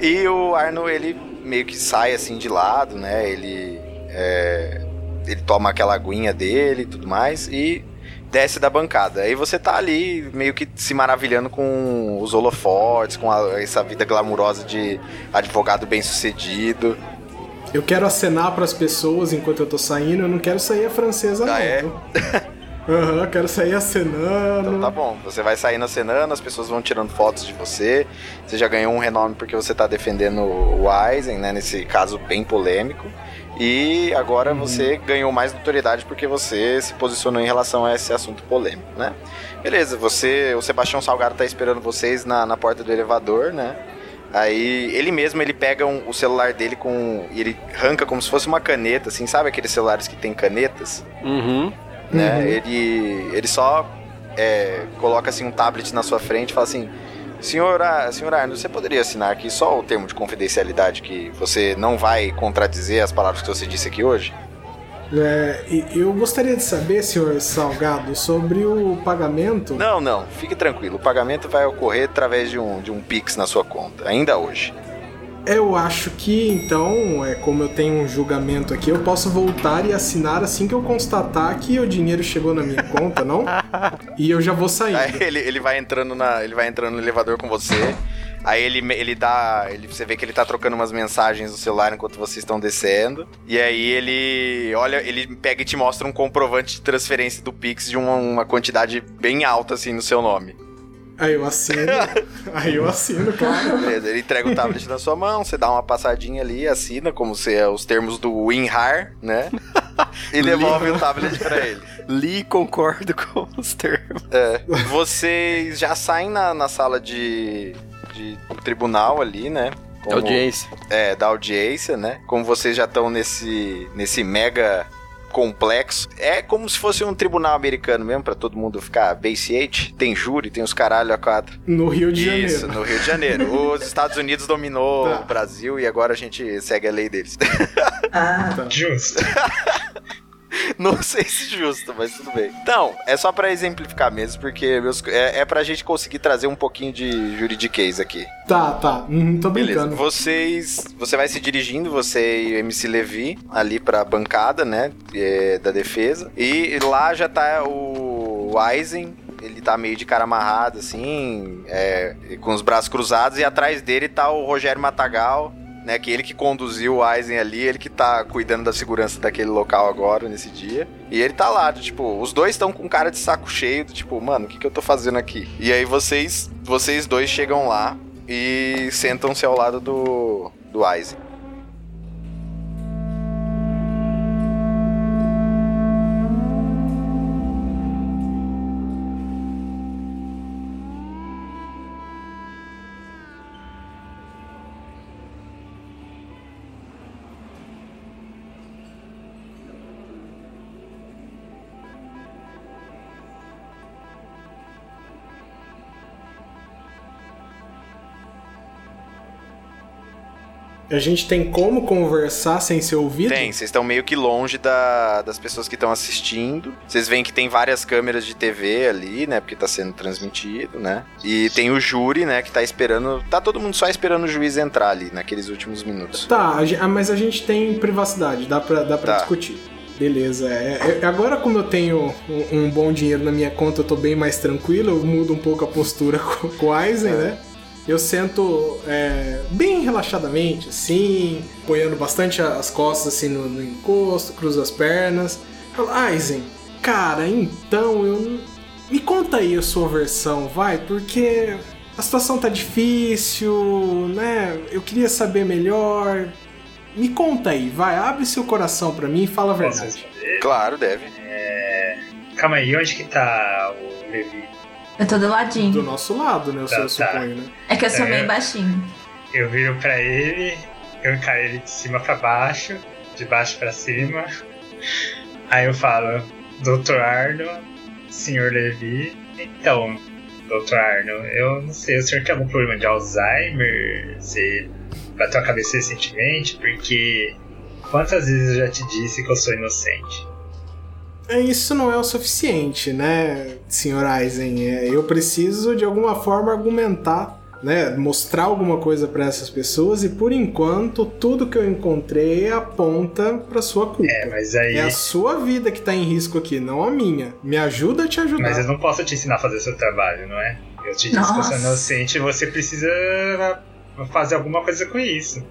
E o Arno, ele meio que sai assim de lado, né? Ele, é, ele toma aquela aguinha dele e tudo mais e desce da bancada. Aí você tá ali meio que se maravilhando com os holofotes, com a, essa vida glamurosa de advogado bem sucedido. Eu quero acenar para as pessoas enquanto eu tô saindo, eu não quero sair a francesa ah, não. É? [LAUGHS] Aham, uhum, quero sair acenando. Então tá bom, você vai saindo acenando, as pessoas vão tirando fotos de você. Você já ganhou um renome porque você tá defendendo o Eisen, né? Nesse caso bem polêmico. E agora uhum. você ganhou mais notoriedade porque você se posicionou em relação a esse assunto polêmico, né? Beleza, você, o Sebastião Salgado tá esperando vocês na, na porta do elevador, né? Aí ele mesmo ele pega um, o celular dele com. e ele arranca como se fosse uma caneta, assim, sabe aqueles celulares que tem canetas? Uhum né? Uhum. Ele, ele só é, coloca assim um tablet na sua frente e fala assim: Senhora, senhora Arnold, você poderia assinar aqui só o termo de confidencialidade que você não vai contradizer as palavras que você disse aqui hoje? É, eu gostaria de saber, senhor Salgado, sobre o pagamento. Não, não, fique tranquilo. O pagamento vai ocorrer através de um, de um Pix na sua conta, ainda hoje. Eu acho que então, é como eu tenho um julgamento aqui, eu posso voltar e assinar assim que eu constatar que o dinheiro chegou na minha conta, não? E eu já vou sair. Ele, ele vai entrando na, ele vai entrando no elevador com você. Aí ele, ele dá. Ele, você vê que ele tá trocando umas mensagens no celular enquanto vocês estão descendo. E aí ele. Olha, ele pega e te mostra um comprovante de transferência do Pix de uma, uma quantidade bem alta, assim, no seu nome. Aí eu assino. [LAUGHS] aí eu assino, cara. Beleza, ele entrega o tablet na sua mão, você dá uma passadinha ali, assina, como se é os termos do WinRAR, né? [LAUGHS] E devolve o tablet pra ele. Li concordo com os termos. É. Vocês já saem na, na sala de, de tribunal ali, né? Como, da audiência. É, da audiência, né? Como vocês já estão nesse, nesse mega complexo. É como se fosse um tribunal americano mesmo, para todo mundo ficar base 8. Tem júri, tem os caralho a quatro. No Rio de Janeiro. Isso, no Rio de Janeiro. [LAUGHS] os Estados Unidos dominou tá. o Brasil e agora a gente segue a lei deles. Ah, tá. justo. [LAUGHS] [LAUGHS] Não sei se justo, mas tudo bem. Então, é só para exemplificar mesmo, porque meus, é, é pra gente conseguir trazer um pouquinho de juridiquês aqui. Tá, tá. Uhum, tô brincando. Beleza. Vocês. Você vai se dirigindo, você e o MC Levi, ali pra bancada, né? É, da defesa. E lá já tá o Eisen, ele tá meio de cara amarrado, assim, é, com os braços cruzados, e atrás dele tá o Rogério Matagal, né? Que ele que conduziu o Aizen ali, ele que tá cuidando da segurança daquele local agora, nesse dia. E ele tá lá, tipo, os dois estão com cara de saco cheio, tipo, mano, o que, que eu tô fazendo aqui? E aí vocês, vocês dois chegam lá e sentam-se ao lado do, do Aizen. A gente tem como conversar sem ser ouvido? Tem, vocês estão meio que longe da, das pessoas que estão assistindo. Vocês veem que tem várias câmeras de TV ali, né? Porque tá sendo transmitido, né? E tem o júri, né? Que tá esperando. Tá todo mundo só esperando o juiz entrar ali naqueles últimos minutos. Tá, ah, mas a gente tem privacidade, dá pra, dá pra Tá. discutir. Beleza, é, é- agora como eu tenho um, um bom dinheiro na minha conta, eu tô bem mais tranquilo, eu mudo um pouco a postura [LAUGHS] com, com o Aizen, né? Eu sento é, bem relaxadamente, assim, apoiando bastante as costas assim no, no encosto, cruzo as pernas. Falo, Aizen, cara, então eu. Me conta aí a sua versão, vai, porque a situação tá difícil, né? Eu queria saber melhor. Me conta aí, vai, abre seu coração pra mim e fala a verdade. Claro, deve. É... Calma aí, onde que tá o Levi? Eu tô do ladinho. Do nosso lado, né? Eu, Tá, eu tá. suponho, né? É que eu sou É. meio baixinho. Eu viro pra ele, eu encaro ele de cima pra baixo, de baixo pra cima. Aí eu falo, Dr. Arno, Sr. Levi. Então, Dr. Arno, eu não sei, o senhor tem algum problema de Alzheimer? Você bateu a cabeça recentemente? Porque quantas vezes eu já te disse que eu sou inocente? É, Isso não é o suficiente, né, Sr. Aizen? É, eu preciso de alguma forma argumentar, né, mostrar alguma coisa pra essas pessoas e por enquanto tudo que eu encontrei aponta pra sua culpa. É, mas aí. É a sua vida que tá em risco aqui, não a minha. Me ajuda a te ajudar. Mas eu não posso te ensinar a fazer seu trabalho, não é? Eu te disse que eu sou Nossa. inocente e você precisa fazer alguma coisa com isso.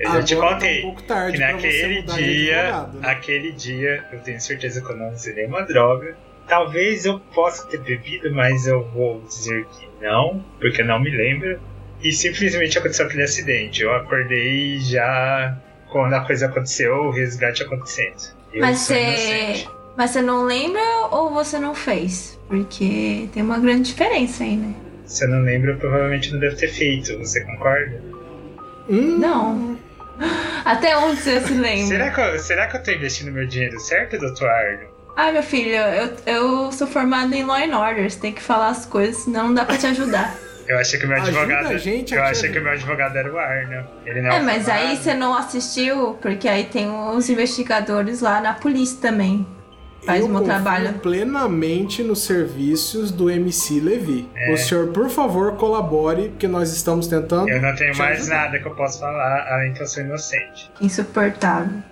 Eu já te contei. Tá um pouco tarde Que naquele dia, advogado, né? aquele dia, eu tenho certeza que eu não usei nenhuma droga. Talvez eu possa ter bebido, mas eu vou dizer que não, porque eu não me lembro. E simplesmente aconteceu aquele acidente. Eu acordei já quando a coisa aconteceu, o resgate acontecendo. Eu Mas você. Mas você não lembra ou você não fez? Porque tem uma grande diferença aí, né? Se eu não lembro, eu provavelmente não devo ter feito. Você concorda? Hum, Não. [LAUGHS] Até onde você se lembra? Será que, eu, será que eu tô investindo meu dinheiro certo, Dr. Arno? Ai, meu filho, eu, eu sou formada em Law and Order. Você tem que falar as coisas, senão não dá pra te ajudar. [LAUGHS] Eu achei que o meu advogado. gente eu achei que meu advogado era o Arno. Ele não É, mas aí formado. você não assistiu, porque aí tem os investigadores lá na polícia também. Faz eu o meu confio trabalho. plenamente nos serviços do MC Levi. É. O senhor, por favor, colabore, porque nós estamos tentando. Eu não tenho te mais ajudar. nada que eu possa falar, além que eu sou inocente. Insuportável.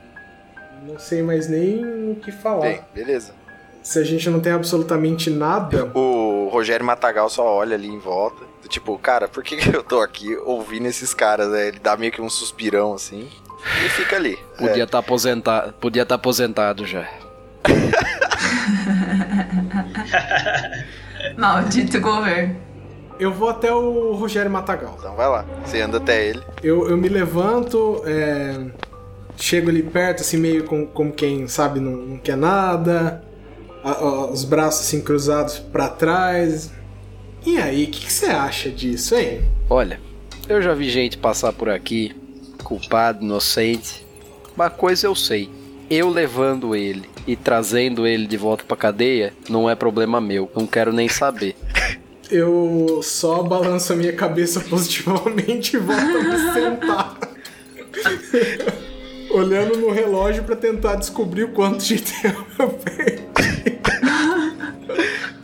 Não sei mais nem o que falar. Bem, beleza. Se a gente não tem absolutamente nada. O Rogério Matagal só olha ali em volta. Tipo, cara, por que eu tô aqui ouvindo esses caras? né? Ele dá meio que um suspirão assim. E fica ali. Podia estar aposentado, podia estar aposentado já. [LAUGHS] Maldito governo. Eu vou até o Rogério Matagal. Então vai lá. Você anda até ele. Eu, eu me levanto, é, chego ali perto, assim, meio com, como quem sabe não, não quer nada, a- a- os braços assim cruzados pra trás. E aí, o que que você acha disso, hein? Olha, eu já vi gente passar por aqui, culpado, inocente. Uma coisa eu sei. Eu levando ele e trazendo ele de volta pra cadeia não é problema meu. Não quero nem saber. [LAUGHS] Eu só balanço a minha cabeça positivamente e volto a me sentar. [LAUGHS] Olhando no relógio pra tentar descobrir o quanto de tempo eu perdi.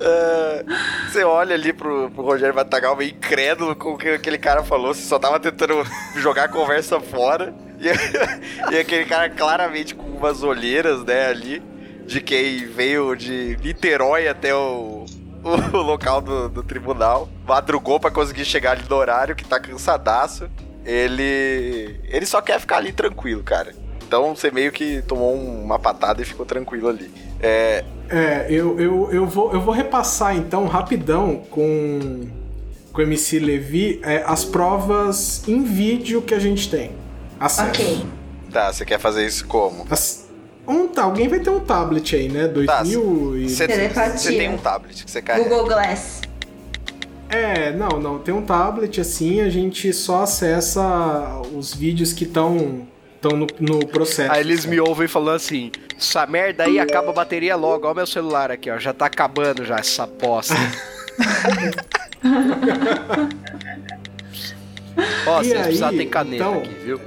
Ah, [LAUGHS] você olha ali pro, pro Rogério Matagal meio incrédulo com o que aquele cara falou. Você só tava tentando jogar a conversa fora. E, [LAUGHS] e aquele cara claramente com umas olheiras, né, ali. De quem veio de Niterói até o, o local do, do tribunal. Madrugou pra conseguir chegar ali no horário, que tá cansadaço. Ele. Ele só quer ficar ali tranquilo, cara. Então você meio que tomou um- uma patada e ficou tranquilo ali. É, É, eu, eu, eu, vou, eu vou repassar então rapidão com, com o MC Levi é, as provas em vídeo que a gente tem. Acesso. Ok. Tá, você quer fazer isso como? As- um, tá, alguém vai ter um tablet aí, né? 2000 e... Você tem um tablet que você carrega. Google Glass. É, não, não. Tem um tablet assim, a gente só acessa os vídeos que estão estão no, no processo. Aí eles me ouvem falando assim: essa merda aí acaba a bateria logo. Olha meu celular aqui, ó. Já tá acabando já essa bosta. [LAUGHS] ó, E se aí, precisar tem caneta então? aqui, viu?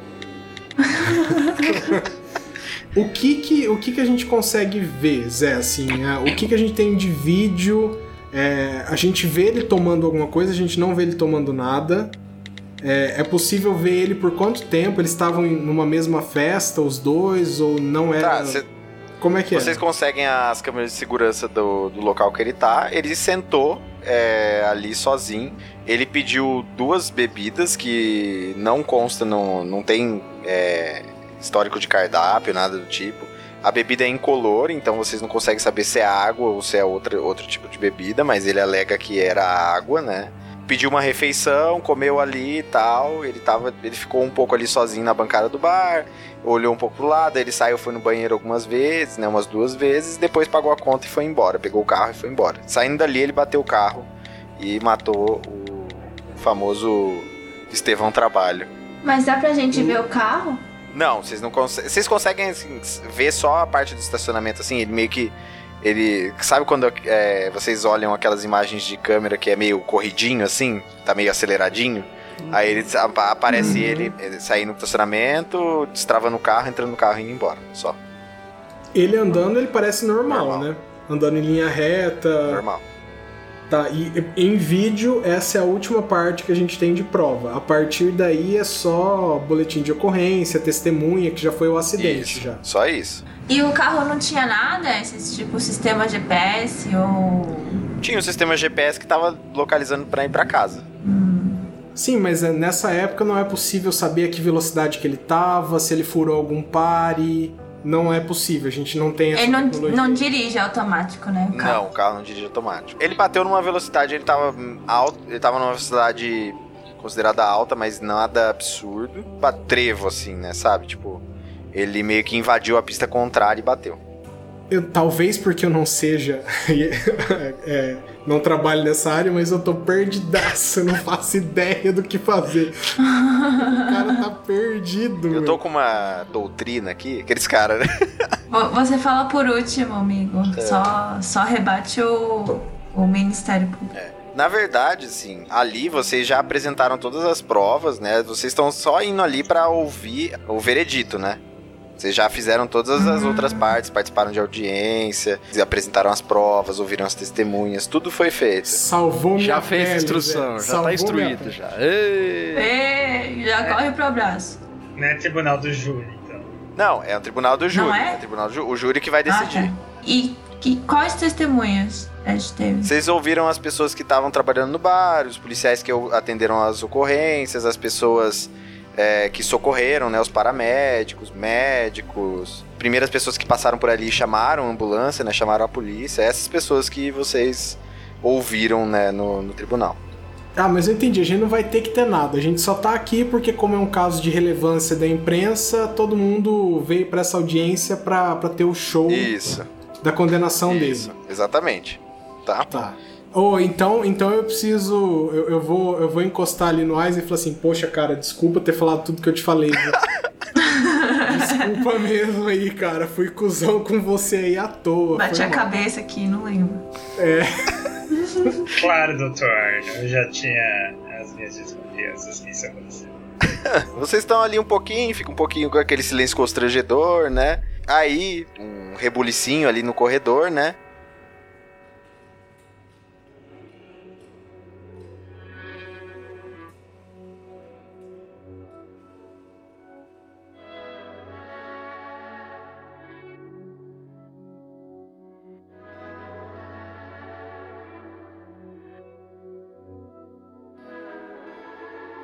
[LAUGHS] o que que, o que que a gente consegue ver, Zé, assim, é, o que que a gente tem de vídeo, é, a gente vê ele tomando alguma coisa, a gente não vê ele tomando nada, é, é possível ver ele por quanto tempo, eles estavam numa mesma festa, os dois, ou não era... Tá, cê- Como é que é? Vocês conseguem as câmeras de segurança do, do local que ele tá. Ele sentou é, ali sozinho. Ele pediu duas bebidas que não consta, não, não tem é, histórico de cardápio, nada do tipo. A bebida é incolor, então vocês não conseguem saber se é água ou se é outra, outro tipo de bebida, mas ele alega que era água, né? Pediu uma refeição, comeu ali e tal. Ele, tava, ele ficou um pouco ali sozinho na bancada do bar olhou um pouco pro lado, ele saiu, foi no banheiro algumas vezes, né, umas duas vezes, depois pagou a conta e foi embora, pegou o carro e foi embora. Saindo dali, ele bateu o carro e matou o famoso Estevão Trabalho. Mas dá pra gente ver o carro? Não, vocês não conseguem, vocês conseguem assim, ver só a parte do estacionamento assim, ele meio que ele sabe quando é, vocês olham aquelas imagens de câmera que é meio corridinho assim, tá meio aceleradinho? Aí ele apa- aparece ele, ele saindo do estacionamento, destravando o carro, entrando no carro e indo embora. Só. Ele andando, ele parece normal, Normal. né? Andando em linha reta. Normal. Tá, e em vídeo, essa é a última parte que a gente tem de prova. A partir daí é só boletim de ocorrência, testemunha, que já foi o acidente Isso. já. Só isso. E o carro não tinha nada? Esses tipo sistema GPS ou. Tinha um sistema GPS que tava localizando pra ir pra casa. Sim, mas é, nessa época não é possível saber a que velocidade que ele tava, se ele furou algum pare. Não é possível, a gente não tem essa Ele não, tecnologia. não dirige automático, né? O carro. Não, o carro não dirige automático. Ele bateu numa velocidade, ele tava hum, alto, ele tava numa velocidade considerada alta, mas nada absurdo. Pra trevo, assim, né? Sabe? Tipo, ele meio que invadiu a pista contrária e bateu. Eu- talvez porque eu não seja. [LAUGHS] é, não trabalho nessa área, mas eu tô perdidaço, eu não faço ideia do que fazer. o cara tá perdido. Eu meu. tô com uma doutrina aqui, aqueles caras, né? [LAUGHS] Vo- Você fala por último, amigo. É. Só, só rebate o, o Ministério Público. Na verdade, assim, ali vocês já apresentaram todas as provas, né? Vocês estão só indo ali pra ouvir o veredito, né? Vocês já fizeram todas as outras partes, participaram de audiência, apresentaram as provas, ouviram as testemunhas, tudo foi feito. Salvou minha Já fez pele, instrução, Zé. já Salvou tá instruído já. Ei! Ei, já corre pro abraço. Não é tribunal do júri, então. Não, é o tribunal do júri. Não é? o tribunal do o júri que vai decidir. Ah, tá. E que, quais testemunhas a gente teve? Vocês ouviram as pessoas que estavam trabalhando no bar, os policiais que atenderam as ocorrências, as pessoas é, que socorreram, né? Os paramédicos, médicos, primeiras pessoas que passaram por ali chamaram a ambulância, né? Chamaram a polícia. Essas pessoas que vocês ouviram, né? No, no tribunal. Ah, mas eu entendi, a gente não vai ter que ter nada. A gente só tá aqui porque, como é um caso de relevância da imprensa, todo mundo veio pra essa audiência pra, pra ter o show Isso. da condenação Isso. dele. Exatamente. Tá? Tá. Oh, então, então eu preciso. Eu, eu vou, eu vou encostar ali no Ais e falar assim: Poxa, cara, desculpa ter falado tudo que eu te falei. viu?" [LAUGHS] desculpa mesmo aí, cara. Fui cuzão com você aí à toa. Bati a mal." cabeça aqui, não lembro. É. [LAUGHS] Claro, doutor. Eu já tinha as minhas desconfianças que isso ia acontecer. [LAUGHS] Vocês estão ali um pouquinho, fica um pouquinho com aquele silêncio constrangedor, né? Aí, um rebulicinho ali no corredor, né?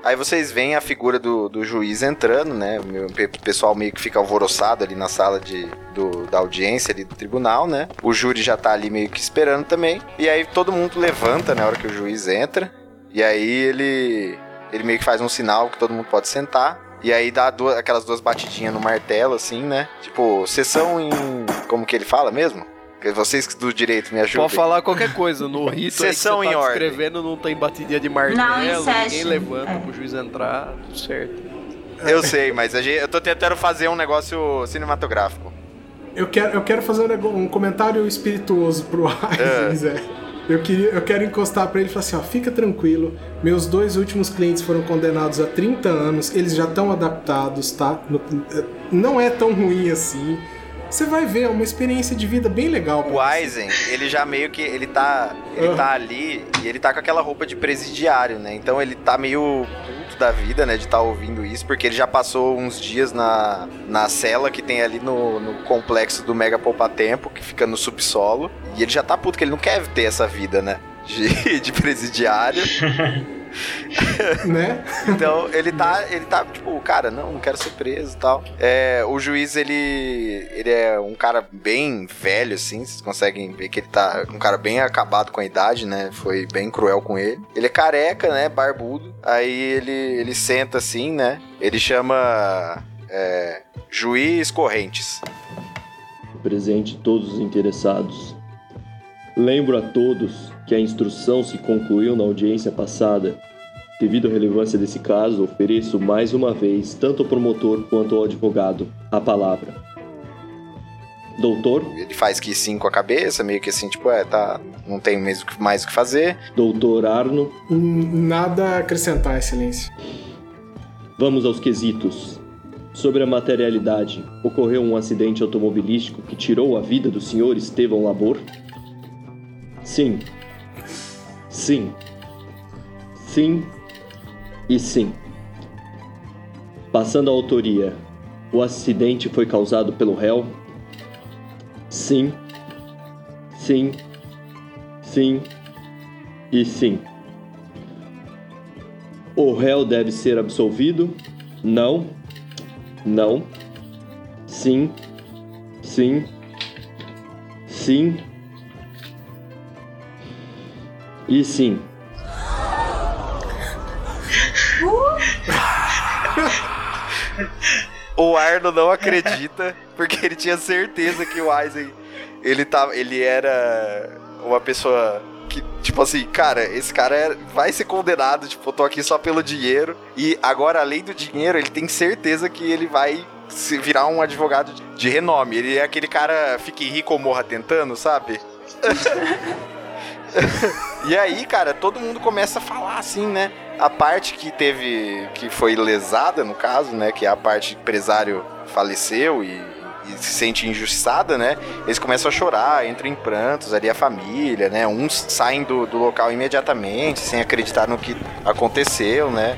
Aí vocês veem a figura do, do juiz entrando, né? O pessoal meio que fica alvoroçado ali na sala de, do- da audiência ali do tribunal, né? O júri já tá ali meio que esperando também. E aí todo mundo levanta na hora que o juiz entra. E aí ele, ele meio que faz um sinal que todo mundo pode sentar. E aí dá duas- aquelas duas batidinhas no martelo, assim, né? Tipo, sessão em. Como que ele fala mesmo? Que Vocês do direito me ajudem. Pode falar qualquer coisa. No [LAUGHS] rito aí que Sessão você tá escrevendo não tem batidinha de martelo, Não, em ninguém levanta é. pro juiz entrar, tudo certo. Eu sei, mas a gente- eu tô tentando fazer um negócio cinematográfico. Eu quero, eu quero fazer um, um comentário espirituoso pro É. Ais, Zé. Eu, queria, eu quero encostar pra ele e falar assim: ó, fica tranquilo. Meus dois últimos clientes foram condenados a 30 anos, eles já estão adaptados, tá? No- não é tão ruim assim. Você vai ver, é uma experiência de vida bem legal. O Aizen, ele já meio que. Ele tá. Ele Ah. tá ali e ele tá com aquela roupa de presidiário, né? Então ele tá meio puto da vida, né? De estar ouvindo isso, porque ele já passou uns dias na, na cela que tem ali no, no complexo do Mega Poupa Tempo, que fica no subsolo. E ele já tá puto, que ele não quer ter essa vida, né? De, [LAUGHS] de presidiário. [LAUGHS] né? [LAUGHS] Então, ele tá, ele tá, tipo, cara, não, não quero ser preso e tal. É, o juiz, ele, ele é um cara bem velho, assim, vocês conseguem ver que ele tá um cara bem acabado com a idade, né? Foi bem cruel com ele. Ele é careca, né? Barbudo. Aí ele, ele senta assim, né? Ele chama é, juiz Correntes. presente todos os interessados. Lembro a todos que a instrução se concluiu na audiência passada. Devido à relevância desse caso, ofereço mais uma vez, tanto ao promotor quanto ao advogado, a palavra. Doutor, Ele faz que sim com a cabeça, meio que assim, tipo, é, tá, não tem mesmo mais o que fazer. doutor Arno, Nada a acrescentar, Excelência. vamos aos quesitos. Sobre a materialidade, ocorreu um acidente automobilístico que tirou a vida do senhor Estevão Labor? Sim. Sim. Sim e sim. Passando à autoria, o acidente foi causado pelo réu? Sim. Sim. Sim e sim. O réu deve ser absolvido? Não. Não. Sim. Sim. Sim. E sim. O Arno não acredita, porque ele tinha certeza que o Aizen ele tava, ele era uma pessoa que, tipo assim, cara, esse cara é- vai ser condenado, tipo, eu tô aqui só pelo dinheiro. E agora, além do dinheiro, ele tem certeza que ele vai se virar um advogado de- de renome. Ele é aquele cara fique rico ou morra tentando, sabe? [LAUGHS] [LAUGHS] e aí, cara, todo mundo começa a falar assim, né? A parte que teve. que foi lesada, no caso, né? Que é a parte empresário faleceu e, e se sente injustiçada, né? Eles começam a chorar, entram em prantos ali a família, né? Uns saem do, do local imediatamente, sem acreditar no que aconteceu, né?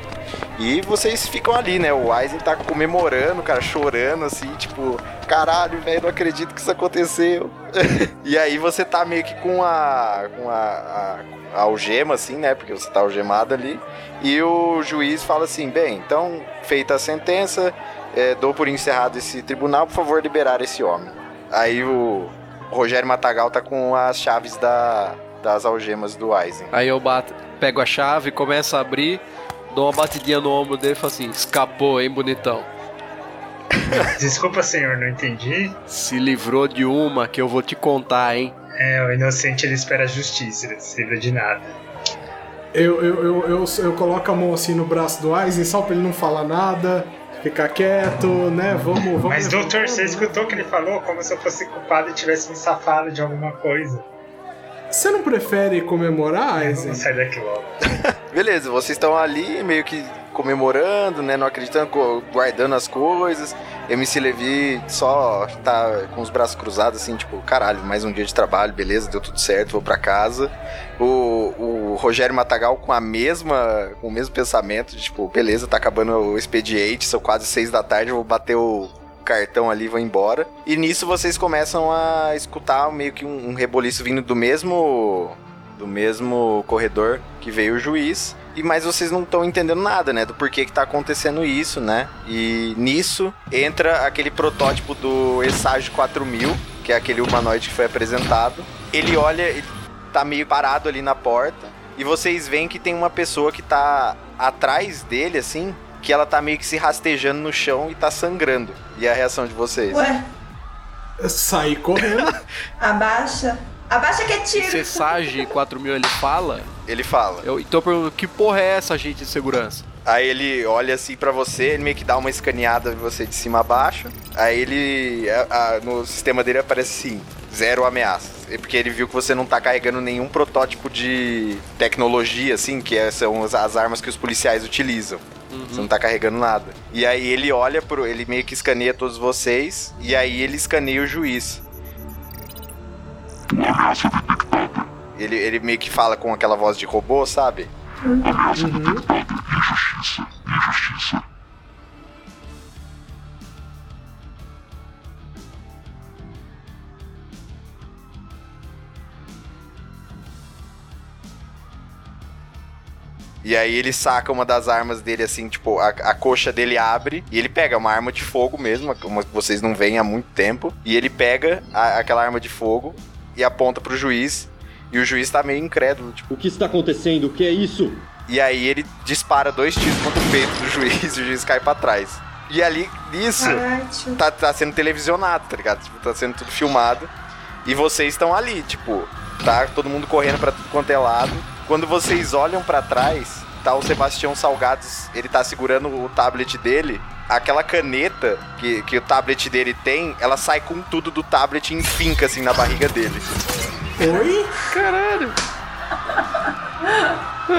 E vocês ficam ali, né? O Aizen tá comemorando, cara, chorando assim, tipo, caralho, velho, não acredito que isso aconteceu. [LAUGHS] e aí você tá meio que com a. com a, a, a algema, assim, né? Porque você tá algemado ali. E o juiz fala assim: bem, então, feita a sentença, é, dou por encerrado esse tribunal, por favor, liberar esse homem. Aí o Rogério Matagal tá com as chaves da, das algemas do Aizen. Aí eu bato, pego a chave, começo a abrir, dou uma batidinha no ombro dele e falo assim: escapou, hein, bonitão. [LAUGHS] Desculpa, senhor, não entendi. Se livrou de uma que eu vou te contar, hein? É, o inocente ele espera a justiça, ele não se livra de nada. Eu, eu, eu, eu, eu coloco a mão assim no braço do Aizen só pra ele não falar nada, ficar quieto, né? Vamos, vamos. Mas, doutor, vamos- você escutou o que ele falou? Como se eu fosse culpado e tivesse me safado de alguma coisa. Você não prefere comemorar, Aizen? Vamos sair daqui logo. [LAUGHS] Beleza, vocês estão ali meio que comemorando, né? Não acreditando, guardando as coisas. MC Levi só tá com os braços cruzados, assim, tipo, caralho, mais um dia de trabalho, beleza, deu tudo certo, vou pra casa. O, o Rogério Matagal com a mesma, com o mesmo pensamento, de, tipo, beleza, tá acabando o expediente, são quase seis da tarde, eu vou bater o cartão ali vou embora. E nisso vocês começam a escutar meio que um, um reboliço vindo do mesmo do mesmo corredor que veio o juiz. E mas vocês não estão entendendo nada, né, do porquê que tá acontecendo isso, né? E nisso entra aquele protótipo do Esage 4000, que é aquele humanoide que foi apresentado. Ele olha, ele tá meio parado ali na porta e vocês veem que tem uma pessoa que tá atrás dele assim, que ela tá meio que se rastejando no chão e tá sangrando. E a reação de vocês? Ué, Sair correndo. [LAUGHS] abaixa. Abaixa que é tiro. Se Sage 4000 ele fala, Ele fala. eu, então eu pergunto, que porra é essa, gente de segurança? Aí ele olha assim pra você, ele meio que dá uma escaneada de você de cima a baixo. Aí ele. a- a- no sistema dele aparece assim: zero ameaças. É porque ele viu que você não tá carregando nenhum protótipo de tecnologia, assim, que é- são as- as armas que os policiais utilizam. Você não tá carregando nada. E aí ele olha pro. Ele meio que escaneia todos vocês. E aí ele escaneia o juiz. Ele, ele meio que fala com aquela voz de robô, sabe? E aí ele saca uma das armas dele, assim, tipo, a, a coxa dele abre e ele pega uma arma de fogo mesmo, uma que vocês não veem há muito tempo. E ele pega a- aquela arma de fogo e aponta pro juiz. E o juiz tá meio incrédulo, tipo. O que está acontecendo? O que é isso? E aí ele dispara dois tiros contra o peito do juiz e o juiz cai pra trás. E ali, nisso, Caralho. tá, tá sendo televisionado, tá ligado? Tipo, tá sendo tudo filmado. E vocês estão ali, tipo, tá todo mundo correndo pra tudo quanto é lado. Quando vocês olham pra trás, tá o Sebastião Salgados, ele tá segurando o tablet dele. Aquela caneta que, que o tablet dele tem, ela sai com tudo do tablet e enfinca assim na barriga dele. Oi? Caralho.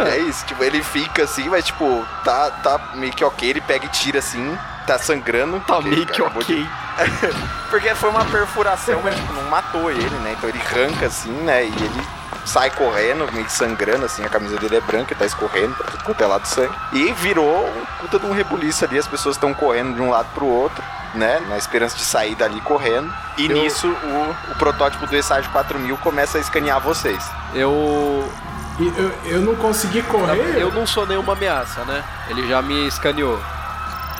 É isso, tipo, ele fica assim, mas tipo, tá, tá meio que ok, ele pega e tira assim, tá sangrando. Tá porque meio que acabou de- ok. [LAUGHS] Porque foi uma perfuração, mas tipo, não matou ele, né? Então ele arranca assim, né? E ele sai correndo, meio que sangrando, assim, a camisa dele é branca, tá escorrendo pra tudo quanto é lado sangue. E virou um puta de um rebuliço ali, as pessoas estão correndo de um lado pro outro, né? Na esperança de sair dali correndo. E Eu- nisso o, o protótipo do Esságio 4000 começa a escanear vocês. Eu. E eu, eu não consegui correr? Eu não sou nenhuma ameaça, né? Ele já me escaneou.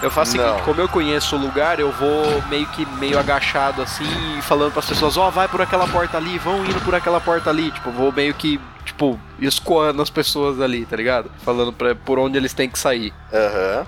Eu faço seguinte, como eu conheço o lugar, eu vou meio que meio agachado assim, falando pras pessoas, ó, vai por aquela porta ali, vão indo por aquela porta ali. Tipo, vou meio que, tipo, escoando as pessoas ali, tá ligado? Falando pra, por onde eles têm que sair. Aham.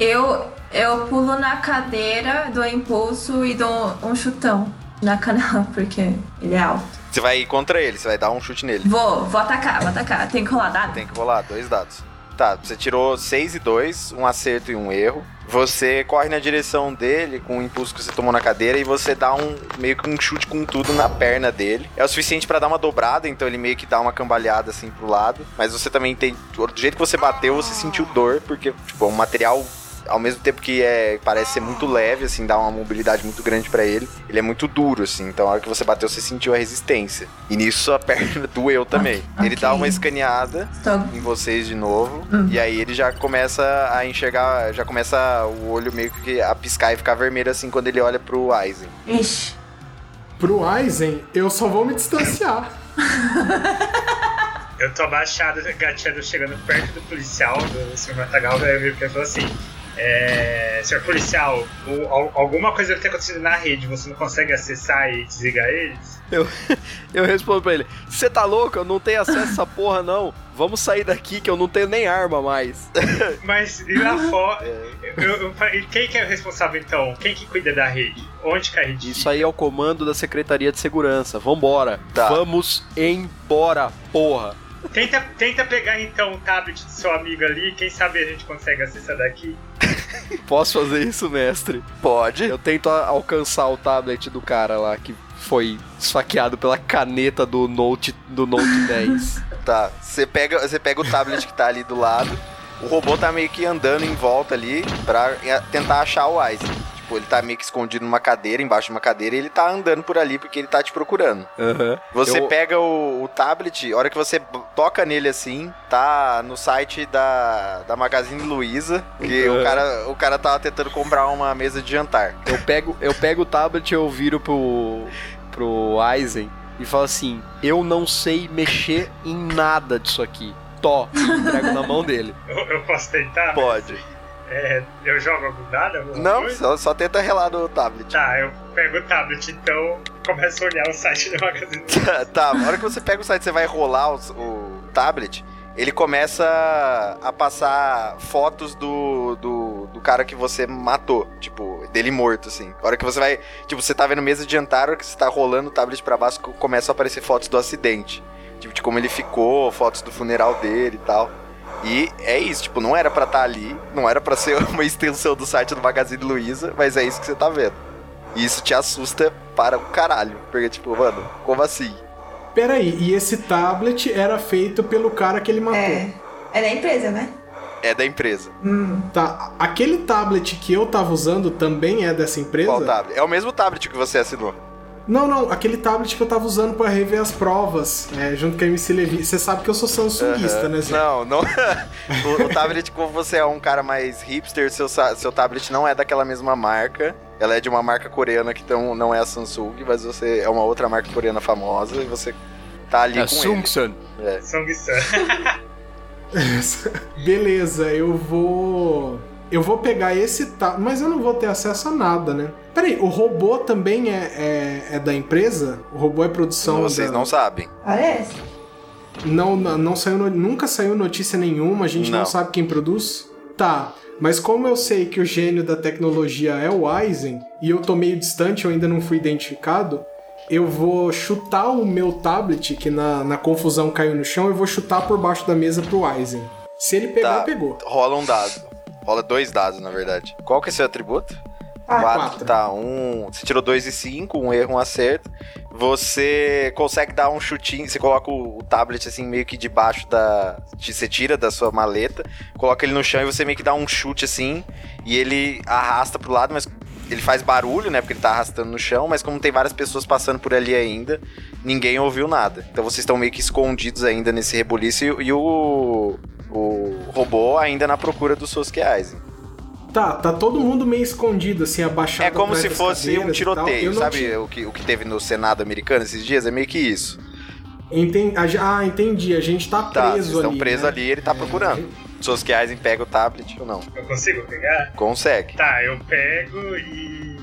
Eu, eu pulo na cadeira, dou impulso e dou um chutão na [LAUGHS] canela, porque ele é alto. Você vai ir contra ele, você vai dar um chute nele. Vou, vou atacar, vou atacar. Tem que rolar dado? Tem que rolar dois dados. Tá, você tirou 6 e 2, um acerto e um erro. Você corre na direção dele com o impulso que você tomou na cadeira e você dá um meio que um chute com tudo na perna dele. É o suficiente pra dar uma dobrada, então ele meio que dá uma cambalhada assim pro lado. Mas você também tem. Do jeito que você bateu, você sentiu dor, porque, tipo, é um material. Ao mesmo tempo que é, parece ser muito leve, assim, dá uma mobilidade muito grande pra ele, ele é muito duro, assim. Então, a hora que você bateu, você sentiu a resistência. E nisso a [LAUGHS] perna doeu também. Ele dá uma escaneada, Tô... em vocês de novo. Hum. E aí ele já começa a enxergar, já começa o olho meio que a piscar e ficar vermelho assim quando ele olha pro Aizen. Ixi. Pro Aizen, eu só vou me distanciar. [LAUGHS] Eu tô abaixado, gateando, chegando perto do policial, do Sr. Matagal, daí eu vi que é, Senhor policial, o- al- alguma coisa deve ter acontecido na rede, você não consegue acessar e desligar eles? Eu, [LAUGHS] eu respondo pra ele: Você tá louco? Eu não tenho acesso a essa porra, não. Vamos sair daqui que eu não tenho nem arma mais. [LAUGHS] Mas e lá fora, eu, eu falei, quem que é o responsável então? Quem que cuida da rede? Onde que a rede Isso aí é o comando da Secretaria de Segurança. Vambora. Tá. Vamos embora, porra. Tenta, tenta pegar então o tablet do seu amigo ali, quem sabe a gente consegue acessar daqui. [LAUGHS] Posso fazer isso, mestre? Pode. Eu tento alcançar o tablet do cara lá que foi esfaqueado pela caneta do Note, do Note [LAUGHS] 10. Tá, você pega, você pega o tablet que tá ali do lado. O robô tá meio que andando em volta ali pra eh, tentar achar o Aizen. Tipo, ele tá meio que escondido numa cadeira, embaixo de uma cadeira, e ele tá andando por ali porque ele tá te procurando. Aham. Você Eu- pega o, o tablet, a hora que você toca nele assim, tá no site da, da Magazine Luiza, que o, É. cara, o cara tava tentando comprar uma mesa de jantar. Eu pego, eu pego o tablet e eu viro pro, pro Aizen e falo assim: Eu não sei mexer em nada disso aqui. Tó, entrego na mão dele. Eu, eu posso tentar? Pode. É, eu jogo algum dado? Não, coisa? só, só tenta relar no tablet. Tá, eu pego o tablet então, começo a olhar o site da Magazine. [LAUGHS] tá, na hora que você pega o site, você vai rolar os- o, tablet, ele começa a passar fotos do, do, do cara que você matou, tipo, dele morto, assim. A hora que você vai, tipo, você tá vendo mesa de jantar, a hora que você tá rolando o tablet pra baixo, co- começam a aparecer fotos do acidente. Tipo, de como ele ficou, fotos do funeral dele e tal. E é isso, tipo, não era pra estar ali, não era pra ser [LAUGHS] uma extensão do site do Magazine Luiza, mas é isso que você tá vendo. E isso te assusta para o caralho. Porque, tipo, mano, como assim? Peraí, e esse tablet era feito pelo cara que ele matou? É. É da empresa, né? É da empresa. Tá, aquele tablet que eu tava usando também é dessa empresa? Qual tablet? É o mesmo tablet que você assinou. Não, não, aquele tablet que eu tava usando pra rever as provas, é, junto com a MC Levi. Você sabe que eu sou samsungista, né, Zé? Não, não. [LAUGHS] o, o tablet, como você é um cara mais hipster, seu, seu tablet não é daquela mesma marca. Ela é de uma marca coreana que então não é a Samsung, mas você é uma outra marca coreana famosa e você tá ali É com Samsung. ele. É. Song-san. [LAUGHS] Beleza, eu vou. Eu vou pegar esse tablet, mas eu não vou ter acesso a nada, né? Peraí, o robô também é, é, é da empresa? O robô é produção Vocês da... não sabem. Parece. Não, não, não saiu, no- nunca saiu notícia nenhuma, a gente não. Não. sabe quem produz? Tá, mas como eu sei que o gênio da tecnologia é o Eisen, e eu tô meio distante, eu ainda não fui identificado, eu vou chutar o meu tablet, que na, na confusão caiu no chão, eu vou chutar por baixo da mesa pro Eisen. Se ele pegar, Tá. pegou. Rola um dado. Rola dois dados, na verdade. Qual que é seu atributo? Ah, quatro. Tá, um. Você tirou dois e cinco, um erro, um acerto. Você consegue dar um chutinho, você coloca o, o tablet assim meio que debaixo da. de- Você tira da sua maleta, coloca ele no chão e você meio que dá um chute assim. E ele arrasta pro lado, mas ele faz barulho, né? Porque ele tá arrastando no chão, mas como tem várias pessoas passando por ali ainda, ninguém ouviu nada. Então vocês estão meio que escondidos ainda nesse rebuliço e, e o. O robô ainda na procura do Sosuke Aizen. Tá, tá todo mundo meio escondido, assim, abaixado É como se fosse um tiroteio, sabe? tinha- O que, o que teve no Senado americano esses dias? É meio que isso. Enten- a ge- Ah, entendi. A gente tá Tá, vocês preso estão ali. presos né? ali e ele tá procurando. Sosuke Aizen pega o tablet ou não? Eu consigo pegar? Consegue. Tá, eu pego e.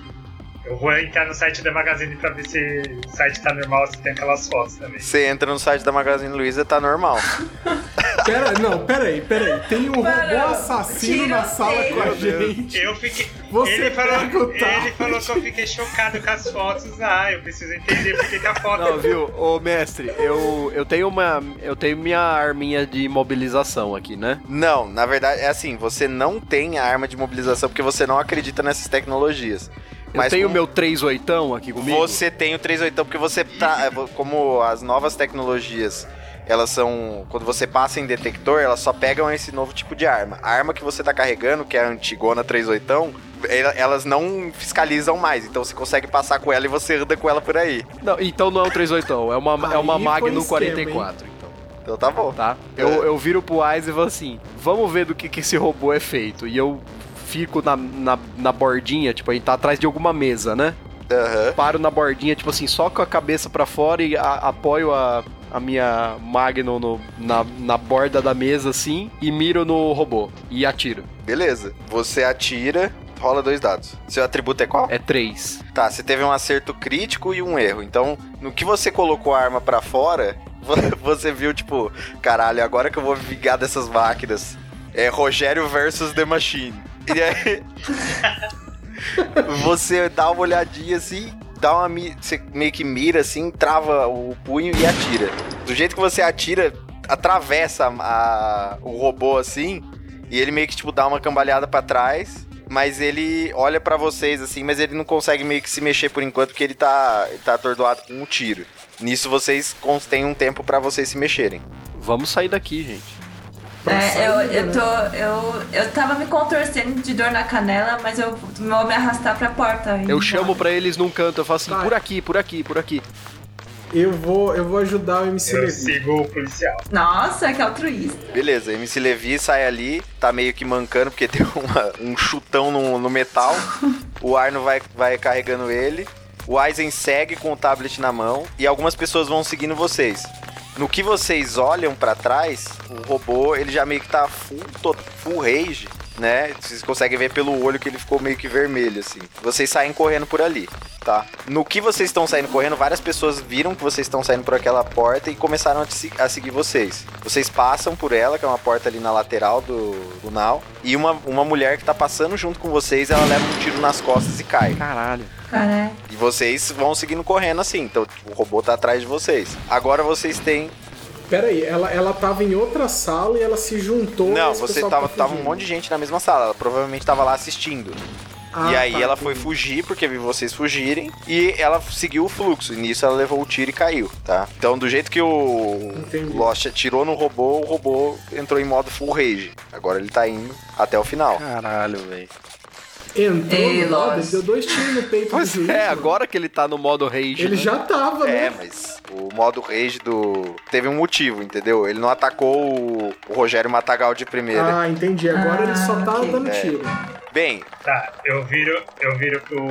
Eu vou entrar no site da Magazine pra ver se o site tá normal, se tem aquelas fotos também. Você entra no site da Magazine Luiza, tá normal. [LAUGHS] Pera, não, peraí, peraí. Tem um robô Mano, assassino na sala com a gente. Eu fiquei. Você ele, falou, o ele falou que eu fiquei chocado com as fotos. Ah, eu preciso entender porque que a foto. Não, viu? Ô, mestre, eu, eu tenho uma. Eu tenho minha arminha de mobilização aqui, né? Não, na verdade, é assim, você não tem a arma de mobilização porque você não acredita nessas tecnologias. Eu tenho com- meu 3 oitão aqui comigo. Você tem o 38 porque você tá. Como as novas tecnologias, elas são. Quando você passa em detector, elas só pegam esse novo tipo de arma. A arma que você tá carregando, que é a antigona 38, ela- elas não fiscalizam mais. Então você consegue passar com ela e você anda com ela por aí. Não, então não é um 3 oitão, é uma, é uma Magnum esquema, 44, então. Então tá bom. Tá? Eu, eu viro pro Wise e falo assim: vamos ver do que, que esse robô é feito. E eu fico na, na, na bordinha, tipo, a gente tá atrás de alguma mesa, né? Aham. Paro na bordinha, tipo assim, só com a cabeça pra fora e a- apoio a, a minha Magnum no- na, na borda da mesa, assim, e miro no robô. E atiro. Beleza. Você atira, rola dois dados. Seu atributo é qual? É 3. Tá, você teve um acerto crítico e um erro. Então, no que você colocou a arma pra fora, [LAUGHS] vo- você viu, tipo, caralho, agora que eu vou vingar dessas máquinas. É Rogério versus The Machine. E aí. [LAUGHS] [LAUGHS] você dá uma olhadinha assim, dá uma. Você meio que mira assim, trava o punho e atira. Do jeito que você atira, atravessa a- o robô assim, e ele meio que, tipo, dá uma cambalhada pra trás. Mas ele olha pra vocês assim, mas ele não consegue meio que se mexer por enquanto, porque ele tá, tá atordoado com um tiro. Nisso vocês têm um tempo pra vocês se mexerem. Vamos sair daqui, gente. É, eu, eu tô. Eu, eu tava me contorcendo de dor na canela, mas eu vou me arrastar pra porta. Eu chamo embora. pra eles num canto, eu falo assim, Vai. por aqui, por aqui, por aqui. Eu vou, eu vou ajudar o MC Eu Levi. sigo o policial. Nossa, que altruísta. Beleza, MC Levi sai ali, tá meio que mancando porque [LAUGHS] deu uma- um chutão no, no metal. o Arno vai, vai carregando ele. O Aizen segue com o tablet na mão e algumas pessoas vão seguindo vocês. No que vocês olham pra trás, o robô ele já meio que tá full, full rage, né? Vocês conseguem ver pelo olho que ele ficou meio que vermelho, assim. Vocês saem correndo por ali, tá? No que vocês estão saindo correndo, várias pessoas viram que vocês estão saindo por aquela porta e começaram a, te se- a seguir vocês. Vocês passam por ela, que é uma porta ali na lateral do, do Nau, e uma, uma mulher que tá passando junto com vocês, ela leva um tiro nas costas e cai. Caralho. Cara, E vocês vão seguindo correndo assim, então o robô tá atrás de vocês. Agora vocês têm. Pera aí, ela, ela tava em outra sala e ela se juntou. Não, você tava, tava um monte de gente na mesma sala, ela provavelmente tava lá assistindo. Ah, e aí tá, ela entendi. foi fugir porque viu vocês fugirem e ela seguiu o fluxo. E nisso ela levou o tiro e caiu, tá? Então do jeito que o Entendi. Lost atirou no robô, o robô entrou em modo full rage. Agora ele tá indo até o final. Caralho, velho. Entrou Ei, no modo, deu dois tiros no peito Pois do juiz. é, mano. agora que ele tá no modo rage. Ele né? já tava, É, né? mas o modo rage do. Teve um motivo, entendeu? Ele não atacou o, o Rogério Matagal de primeira. Ah, entendi. Agora ele só tá ok. dando É. tiro. Bem, Tá, eu viro, eu viro pro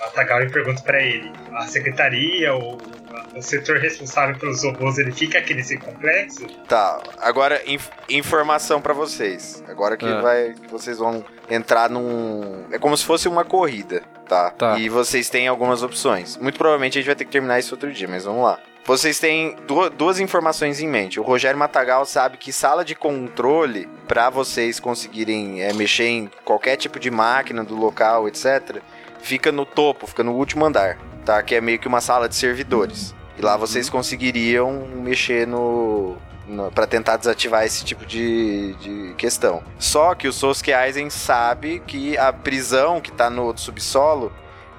Matagal e pergunto pra ele: a secretaria, o, o setor responsável pelos robôs, ele fica aqui nesse complexo? tá. Agora, inf- informação pra vocês. Agora que Ah. vai. que vocês vão entrar num. É como se fosse uma corrida, tá? Tá. E vocês têm algumas opções. Muito provavelmente a gente vai ter que terminar isso outro dia, mas vamos lá. Vocês têm du- duas informações em mente. O Rogério Matagal sabe que sala de controle, pra vocês conseguirem é, mexer em qualquer tipo de máquina do local, etc., fica no topo, fica no último andar, tá? Que é meio que uma sala de servidores. E lá vocês conseguiriam mexer no. para tentar desativar esse tipo de, de questão. Só que o Sosuke sabe que a prisão que tá no subsolo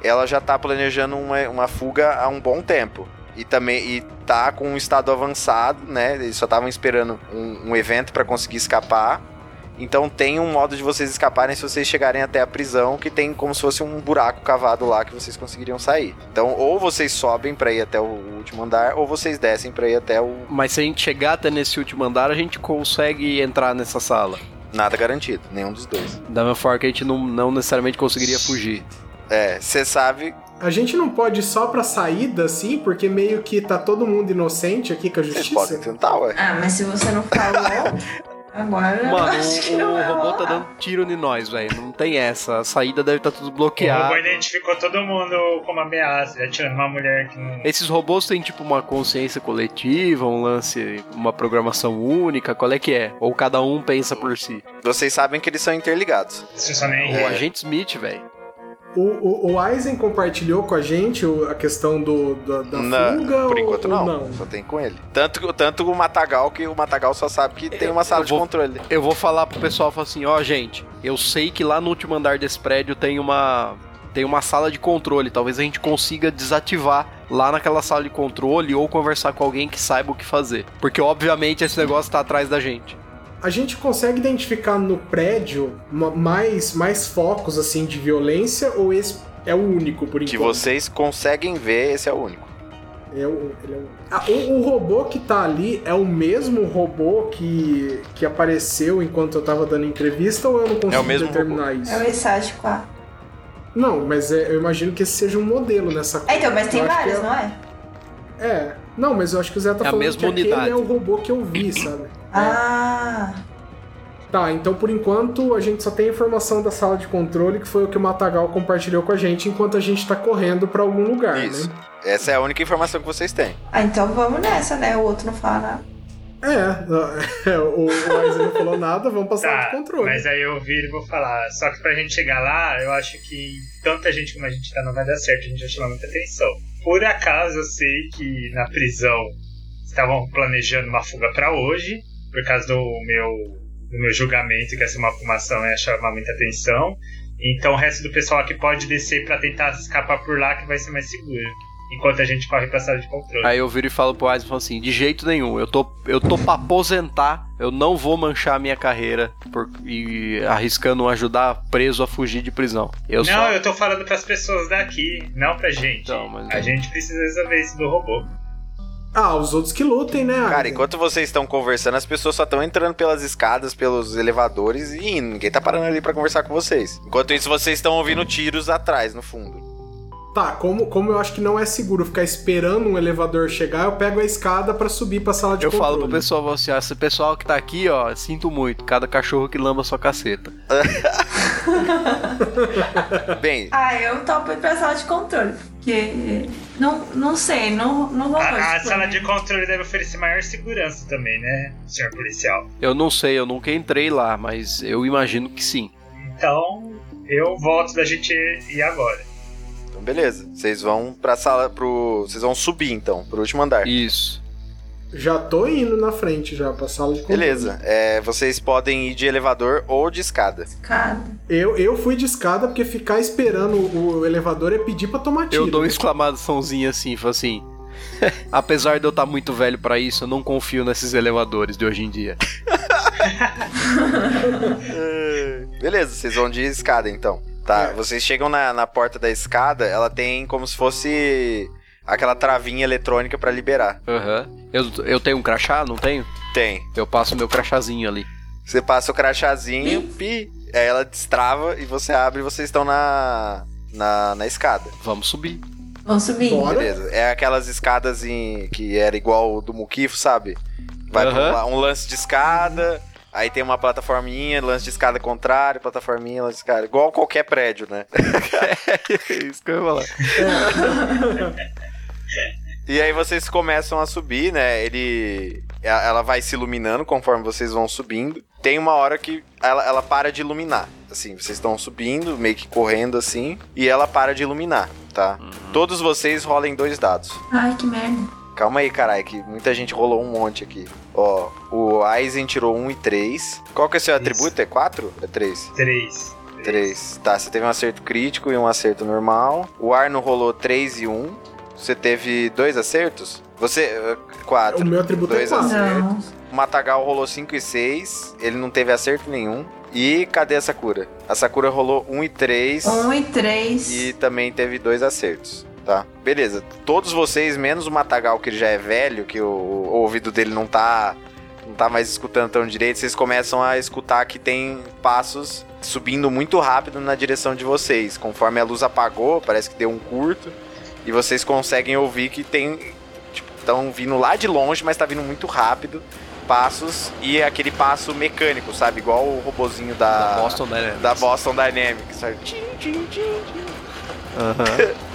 ela já tá planejando uma, uma fuga há um bom tempo. E também e tá com um estado avançado, né? Eles só estavam esperando um, um evento para conseguir escapar. Então tem um modo de vocês escaparem se vocês chegarem até a prisão, que tem como se fosse um buraco cavado lá que vocês conseguiriam sair. Então, ou vocês sobem para ir até o último andar, ou vocês descem para ir até o Mas se a gente chegar até nesse último andar, a gente consegue entrar nessa sala. nada garantido, nenhum dos dois. Da mesma forma que a gente não, não necessariamente conseguiria fugir. É, você sabe A gente não pode ir só pra saída, assim, porque meio que tá todo mundo inocente aqui com a vocês justiça. podem tentar, ué. Ah, mas se você não falou, [LAUGHS] agora Mano, acho que o, não o robô tá dando tiro em nós, velho. Não tem essa. A saída deve estar tudo O robô identificou todo mundo como ameaça, já tirando uma mulher que não. Esses robôs têm tipo uma consciência coletiva, um lance, uma programação única, qual é que é? Ou cada um pensa por si? Vocês sabem que eles são interligados. Isso só nem O agente Smith, velho. O, o, o Aizen compartilhou com a gente a questão do, da, da Não, fuga por ou- enquanto ou não, Só tem com ele. Tanto, tanto o Matagal que o Matagal só sabe que tem uma sala vou- de controle. Eu vou falar pro pessoal falar assim, ó, gente, eu sei que lá no último andar desse prédio tem uma tem uma sala de controle, talvez a gente consiga desativar lá naquela sala de controle ou conversar com alguém que saiba o que fazer. Porque obviamente esse negócio tá atrás da gente. A gente consegue identificar no prédio ma- mais, mais focos assim de violência ou esse é o único por Que enquanto? vocês conseguem ver, esse é o único. É o, ele é o... Ah, o, o robô que tá ali é o mesmo robô que, que apareceu enquanto eu tava dando entrevista ou eu não consigo É o mesmo determinar isso? É o Esage 4. Não, mas é- eu imagino que esse seja um modelo nessa É, então, mas tem que vários, é- não é? É, não, mas eu acho que o Zé tá É a falando mesma que aquele unidade. é o robô que eu vi, sabe? Ah, Tá, então por enquanto a gente só tem a informação da sala de controle, que foi o que o Matagal compartilhou com a gente enquanto a gente tá correndo pra algum lugar, Isso. né? Essa é a única informação que vocês têm. ah, então vamos nessa, né? O outro não fala nada. É, [LAUGHS] o, o Aizen não falou nada, vamos pra sala Tá, de controle. mas aí eu viro e vou falar. Só que pra gente chegar lá, eu acho que tanta gente como a gente tá não vai dar certo, a gente vai chamar muita atenção. Por acaso eu sei que na prisão estavam planejando uma fuga pra hoje, por causa do meu, do meu julgamento, que essa uma fumação ia chamar muita atenção. Então o resto do pessoal aqui pode descer pra tentar escapar por lá, que vai ser mais seguro. Enquanto a gente corre pra sala de controle. Aí eu viro e falo pro Aizen e falo assim, de jeito nenhum, eu tô, eu tô pra aposentar, eu não vou manchar a minha carreira por, e arriscando ajudar preso a fugir de prisão. Eu não, só. eu tô falando pras pessoas daqui, não pra gente. Então, mas- A gente precisa resolver isso do robô. Ah, os outros que lutem, né, Cara, enquanto vocês estão conversando, as pessoas só estão entrando pelas escadas, pelos elevadores e indo. ninguém tá parando ali pra conversar com vocês. Enquanto isso, vocês estão ouvindo tiros atrás, no fundo. Tá, como, como eu acho que não é seguro ficar esperando um elevador chegar, eu pego a escada pra subir pra sala de Eu controle. falo pro pessoal assim, ó, esse pessoal que tá aqui, ó, sinto muito, cada cachorro que lamba sua caceta. [LAUGHS] Bem, Ah, eu topo ir pra sala de controle, porque não, não sei, não, não rolou A, a sala de controle deve oferecer maior segurança também, né, senhor policial? Eu não sei, eu nunca entrei lá, mas eu imagino que sim. Então, eu volto da gente ir agora. Então beleza. Vocês vão pra sala, pro... Vocês vão subir, então, pro último andar. Isso. Já tô indo na frente já pra sala de controle. Beleza. É, vocês podem ir de elevador ou de escada. Escada. Eu, eu fui de escada porque ficar esperando o, elevador é pedir pra tomar tiro. Eu dou um exclamaçãozinho assim, falo assim. [LAUGHS] Apesar de eu estar muito velho pra isso, eu não confio nesses elevadores de hoje em dia. [LAUGHS] Beleza, vocês vão de escada então. Tá, vocês chegam na, na porta da escada, ela tem como se fosse aquela travinha eletrônica pra liberar. Aham. Eu, eu tenho um crachá, não tenho? Tem. Eu passo meu crachazinho ali. Você passa o crachazinho, pi, aí ela destrava e você abre e vocês estão na, na, na escada. Vamos subir. Vamos subir. Beleza. É aquelas escadas em, que era igual o do Mukifo, sabe? Vai pra um um, lance de escada, aí tem uma plataforminha, lance de escada contrário, plataforminha, lance de escada. Igual qualquer prédio, né? [LAUGHS] É isso que eu ia falar. E aí vocês começam a subir, né? Ele. Ela vai se iluminando conforme vocês vão subindo. Tem uma hora que ela, ela para de iluminar. Assim, vocês estão subindo, meio que correndo assim, e ela para de iluminar, tá? Todos vocês rolem dois dados. Ai, que merda. Calma aí, caralho, que muita gente rolou um monte aqui. Ó, o Aizen tirou 1 e 3. Qual que é o seu atributo? É 4? É 3? 3. 3. Tá, você teve um acerto crítico e um acerto normal. O Arno rolou 3 e 1. Você teve dois acertos? Você. 4. O meu atributo é dois quatro. acertos. O Matagal rolou 5 e 6. Ele não teve acerto nenhum. E cadê a Sakura? A Sakura rolou 1 e 3. Um e três. E também teve dois acertos, tá? Beleza. Todos vocês, menos o Matagal, que ele já é velho, que o, o ouvido dele não tá. Não tá mais escutando tão direito, vocês começam a escutar que tem passos subindo muito rápido na direção de vocês. Conforme a luz apagou, parece que deu um curto. E vocês conseguem ouvir que tem. Tipo, estão vindo lá de longe, mas tá vindo muito rápido. Passos e é aquele passo mecânico, sabe? Igual o robozinho da. Da Boston Dynamics. Da Boston Dynamics, sabe? Tchim, tchim, tchim, tchim. [LAUGHS]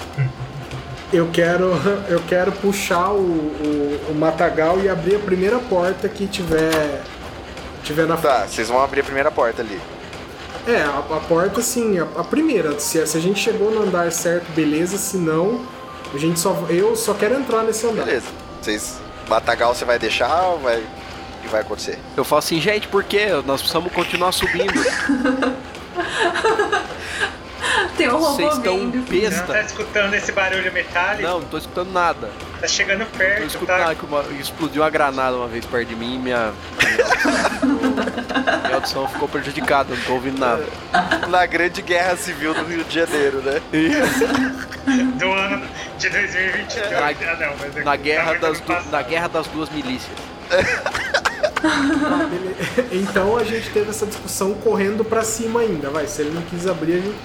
Eu quero, eu quero puxar o, o, o matagal e abrir a primeira porta que tiver, tiver na Tá, vocês vão abrir a primeira porta ali. É, a, a porta, sim, a, a primeira. Se, se a gente chegou no andar certo, beleza. Se não, a gente só. Eu só quero entrar nesse andar. Beleza. Vocês. Matagal você vai deixar ou vai. O que vai acontecer? Eu falo assim, gente, por quê? Nós precisamos continuar subindo. [LAUGHS] Tem um robô Vocês estão vindo. Não tá escutando esse barulho metálico? Não, não tô escutando nada. Tá chegando Tô perto, escutando tá? que uma, explodiu uma granada uma vez perto de mim e minha. Minha audição ficou prejudicada, não tô ouvindo nada. Na grande guerra civil do Rio de Janeiro, né? Do ano de 2022. Na- ah, não, mas é Na guerra, tá muito das du- na guerra das duas milícias. [LAUGHS] Então a gente teve essa discussão correndo pra cima ainda, vai. Se ele não quis abrir, a gente-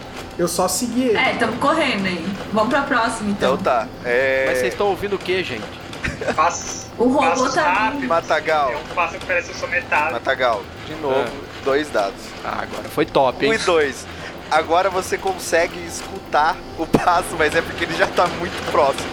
eu só segui ele. É, estamos correndo aí. Vamos pra próxima, então. Então tá. É. Mas vocês estão ouvindo o que, gente? [LAUGHS] Passos, O robô tá rápidos. vindo. Matagal. É um passo que parece um sometado. Matagal. De novo, dois dados. Ah, agora foi top, Um hein? e dois. Agora você consegue escutar o passo, mas é porque ele já tá muito próximo.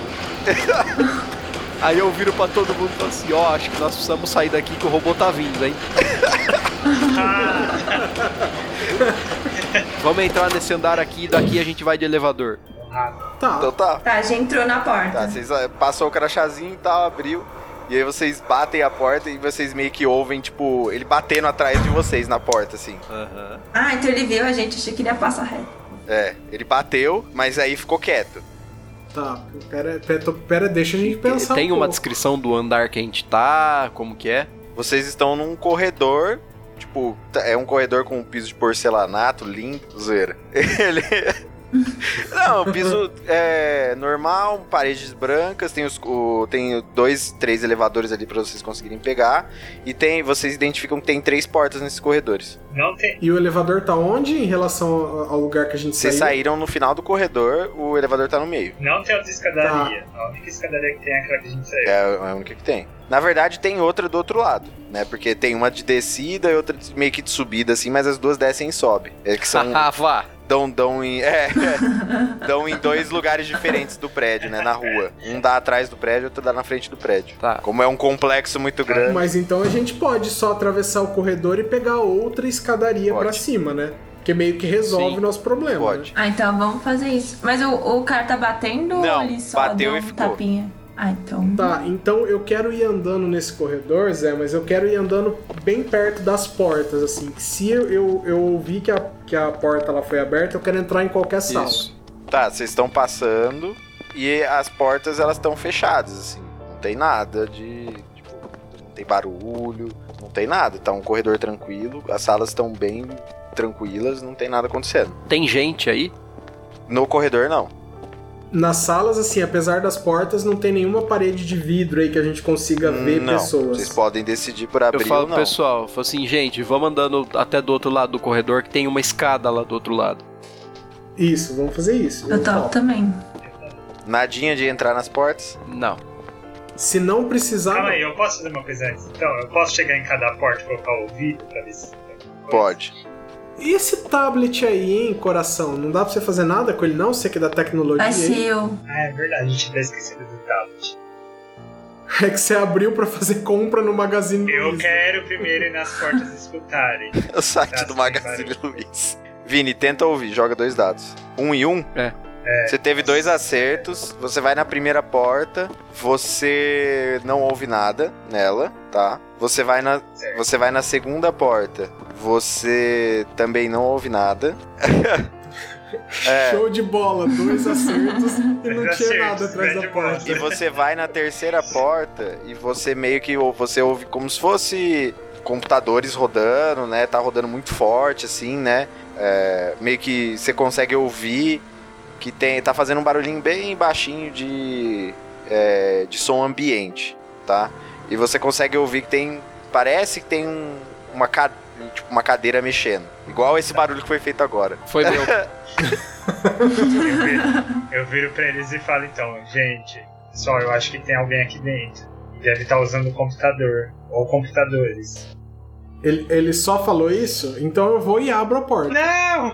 [LAUGHS] Aí eu viro pra todo mundo e falo assim, ó, acho que nós precisamos sair daqui que o robô tá vindo, hein? [LAUGHS] Vamos entrar nesse andar aqui e daqui a gente vai de elevador. Tá. Então tá. Tá, a gente entrou na porta. Tá, vocês ah, passou o crachazinho e tal, abriu. E aí vocês batem a porta e vocês meio que ouvem, tipo, ele batendo atrás de vocês na porta, assim. Aham. Ah, então ele viu a gente, achei que ele ia passar reto. É, ele bateu, mas aí ficou quieto. Tá, pera, pera, pera, deixa a gente pensar. Tem um uma pouco. descrição do andar que a gente tá, como que é? Vocês estão num corredor, tipo, tá- é um corredor com um piso de porcelanato limpo, zoeira. [LAUGHS] Ele. [LAUGHS] Não, piso é normal, paredes brancas, tem, os, o- tem dois, três elevadores ali pra vocês conseguirem pegar. E tem, vocês identificam que tem três portas nesses corredores. Não tem. E o elevador tá onde em relação ao lugar que a gente Vocês saiu? saíram no final do corredor, o elevador tá no meio. Não tem outra escadaria. A única escadaria que tem é aquela que a gente saiu. É a única que tem. Na verdade, tem outra do outro lado, né? Porque tem uma de descida e outra de- meio que de subida, assim, mas as duas descem e sobem. É que são. [LAUGHS] Ah, vá. dão, dão em. [LAUGHS] É, dão em dois lugares diferentes do prédio, né? Na rua. Um dá atrás do prédio, outro dá na frente do prédio. Tá. Como é um complexo muito grande. Mas então a gente pode só atravessar o corredor e pegar outra escadaria pra cima, né? Que meio que resolve Sim, o nosso problema. Pode. né? Ah, então vamos fazer isso. Mas o, o cara tá batendo Não, ou ele só bateu deu e um ficou. tapinha? Ah, então. Tá, então eu quero ir andando nesse corredor, Zé, mas eu quero ir andando bem perto das portas, assim. Se eu, eu, eu ouvir que a, que a porta ela foi aberta, eu quero entrar em qualquer sala. Isso. Tá, vocês estão passando e as portas elas estão fechadas, assim. Não tem nada de. Tipo, não tem barulho, não tem nada. Tá um corredor tranquilo, as salas estão bem tranquilas, não tem nada acontecendo. Tem gente aí? No corredor, não. Nas salas, assim, apesar das portas, não tem nenhuma parede de vidro aí que a gente consiga ver não, pessoas. Vocês podem decidir por abrir Eu falo ou pro não. pessoal, falo assim, gente, vamos andando até do outro lado do corredor que tem uma escada lá do outro lado. Isso, vamos fazer isso. Eu topo também. Nadinha de entrar nas portas? Não. Se não precisar. Calma aí, eu posso fazer uma coisa antes? Então, eu posso chegar em cada porta e colocar o ouvido pra ver se. Pode. E esse tablet aí, hein, coração? Não dá pra você fazer nada com ele, não? Você que é da tecnologia. Eu. Ah, é verdade, a gente tá esquecendo do tablet. [LAUGHS] É que você abriu pra fazer compra no Magazine Eu Luiza. quero primeiro ir nas portas escutarem. [LAUGHS] O site Tá, do Magazine Luiz. Vini, tenta ouvir, joga dois dados. Um e um? É. Você teve dois acertos, você vai na primeira porta, você não ouve nada nela, tá? Você vai na, você vai na segunda porta, você também não ouve nada. [LAUGHS] É. Show de bola, dois acertos e não Dois tinha acertos, nada atrás da porta. E você vai na terceira porta e você meio que você ouve como se fosse computadores rodando, né? Tá rodando muito forte, assim, né? É, meio que você consegue ouvir que tem, tá fazendo um barulhinho bem baixinho de, é, de som ambiente, tá? E você consegue ouvir que tem. Parece que tem um- uma, ca- tipo, uma cadeira mexendo. Igual esse barulho que foi feito agora. Foi meu. Eu viro, eu viro pra eles e falo então, gente, só eu acho que tem alguém aqui dentro. Deve estar usando o computador. Ou computadores. Ele, ele só falou isso? Então eu vou e abro a porta. Não!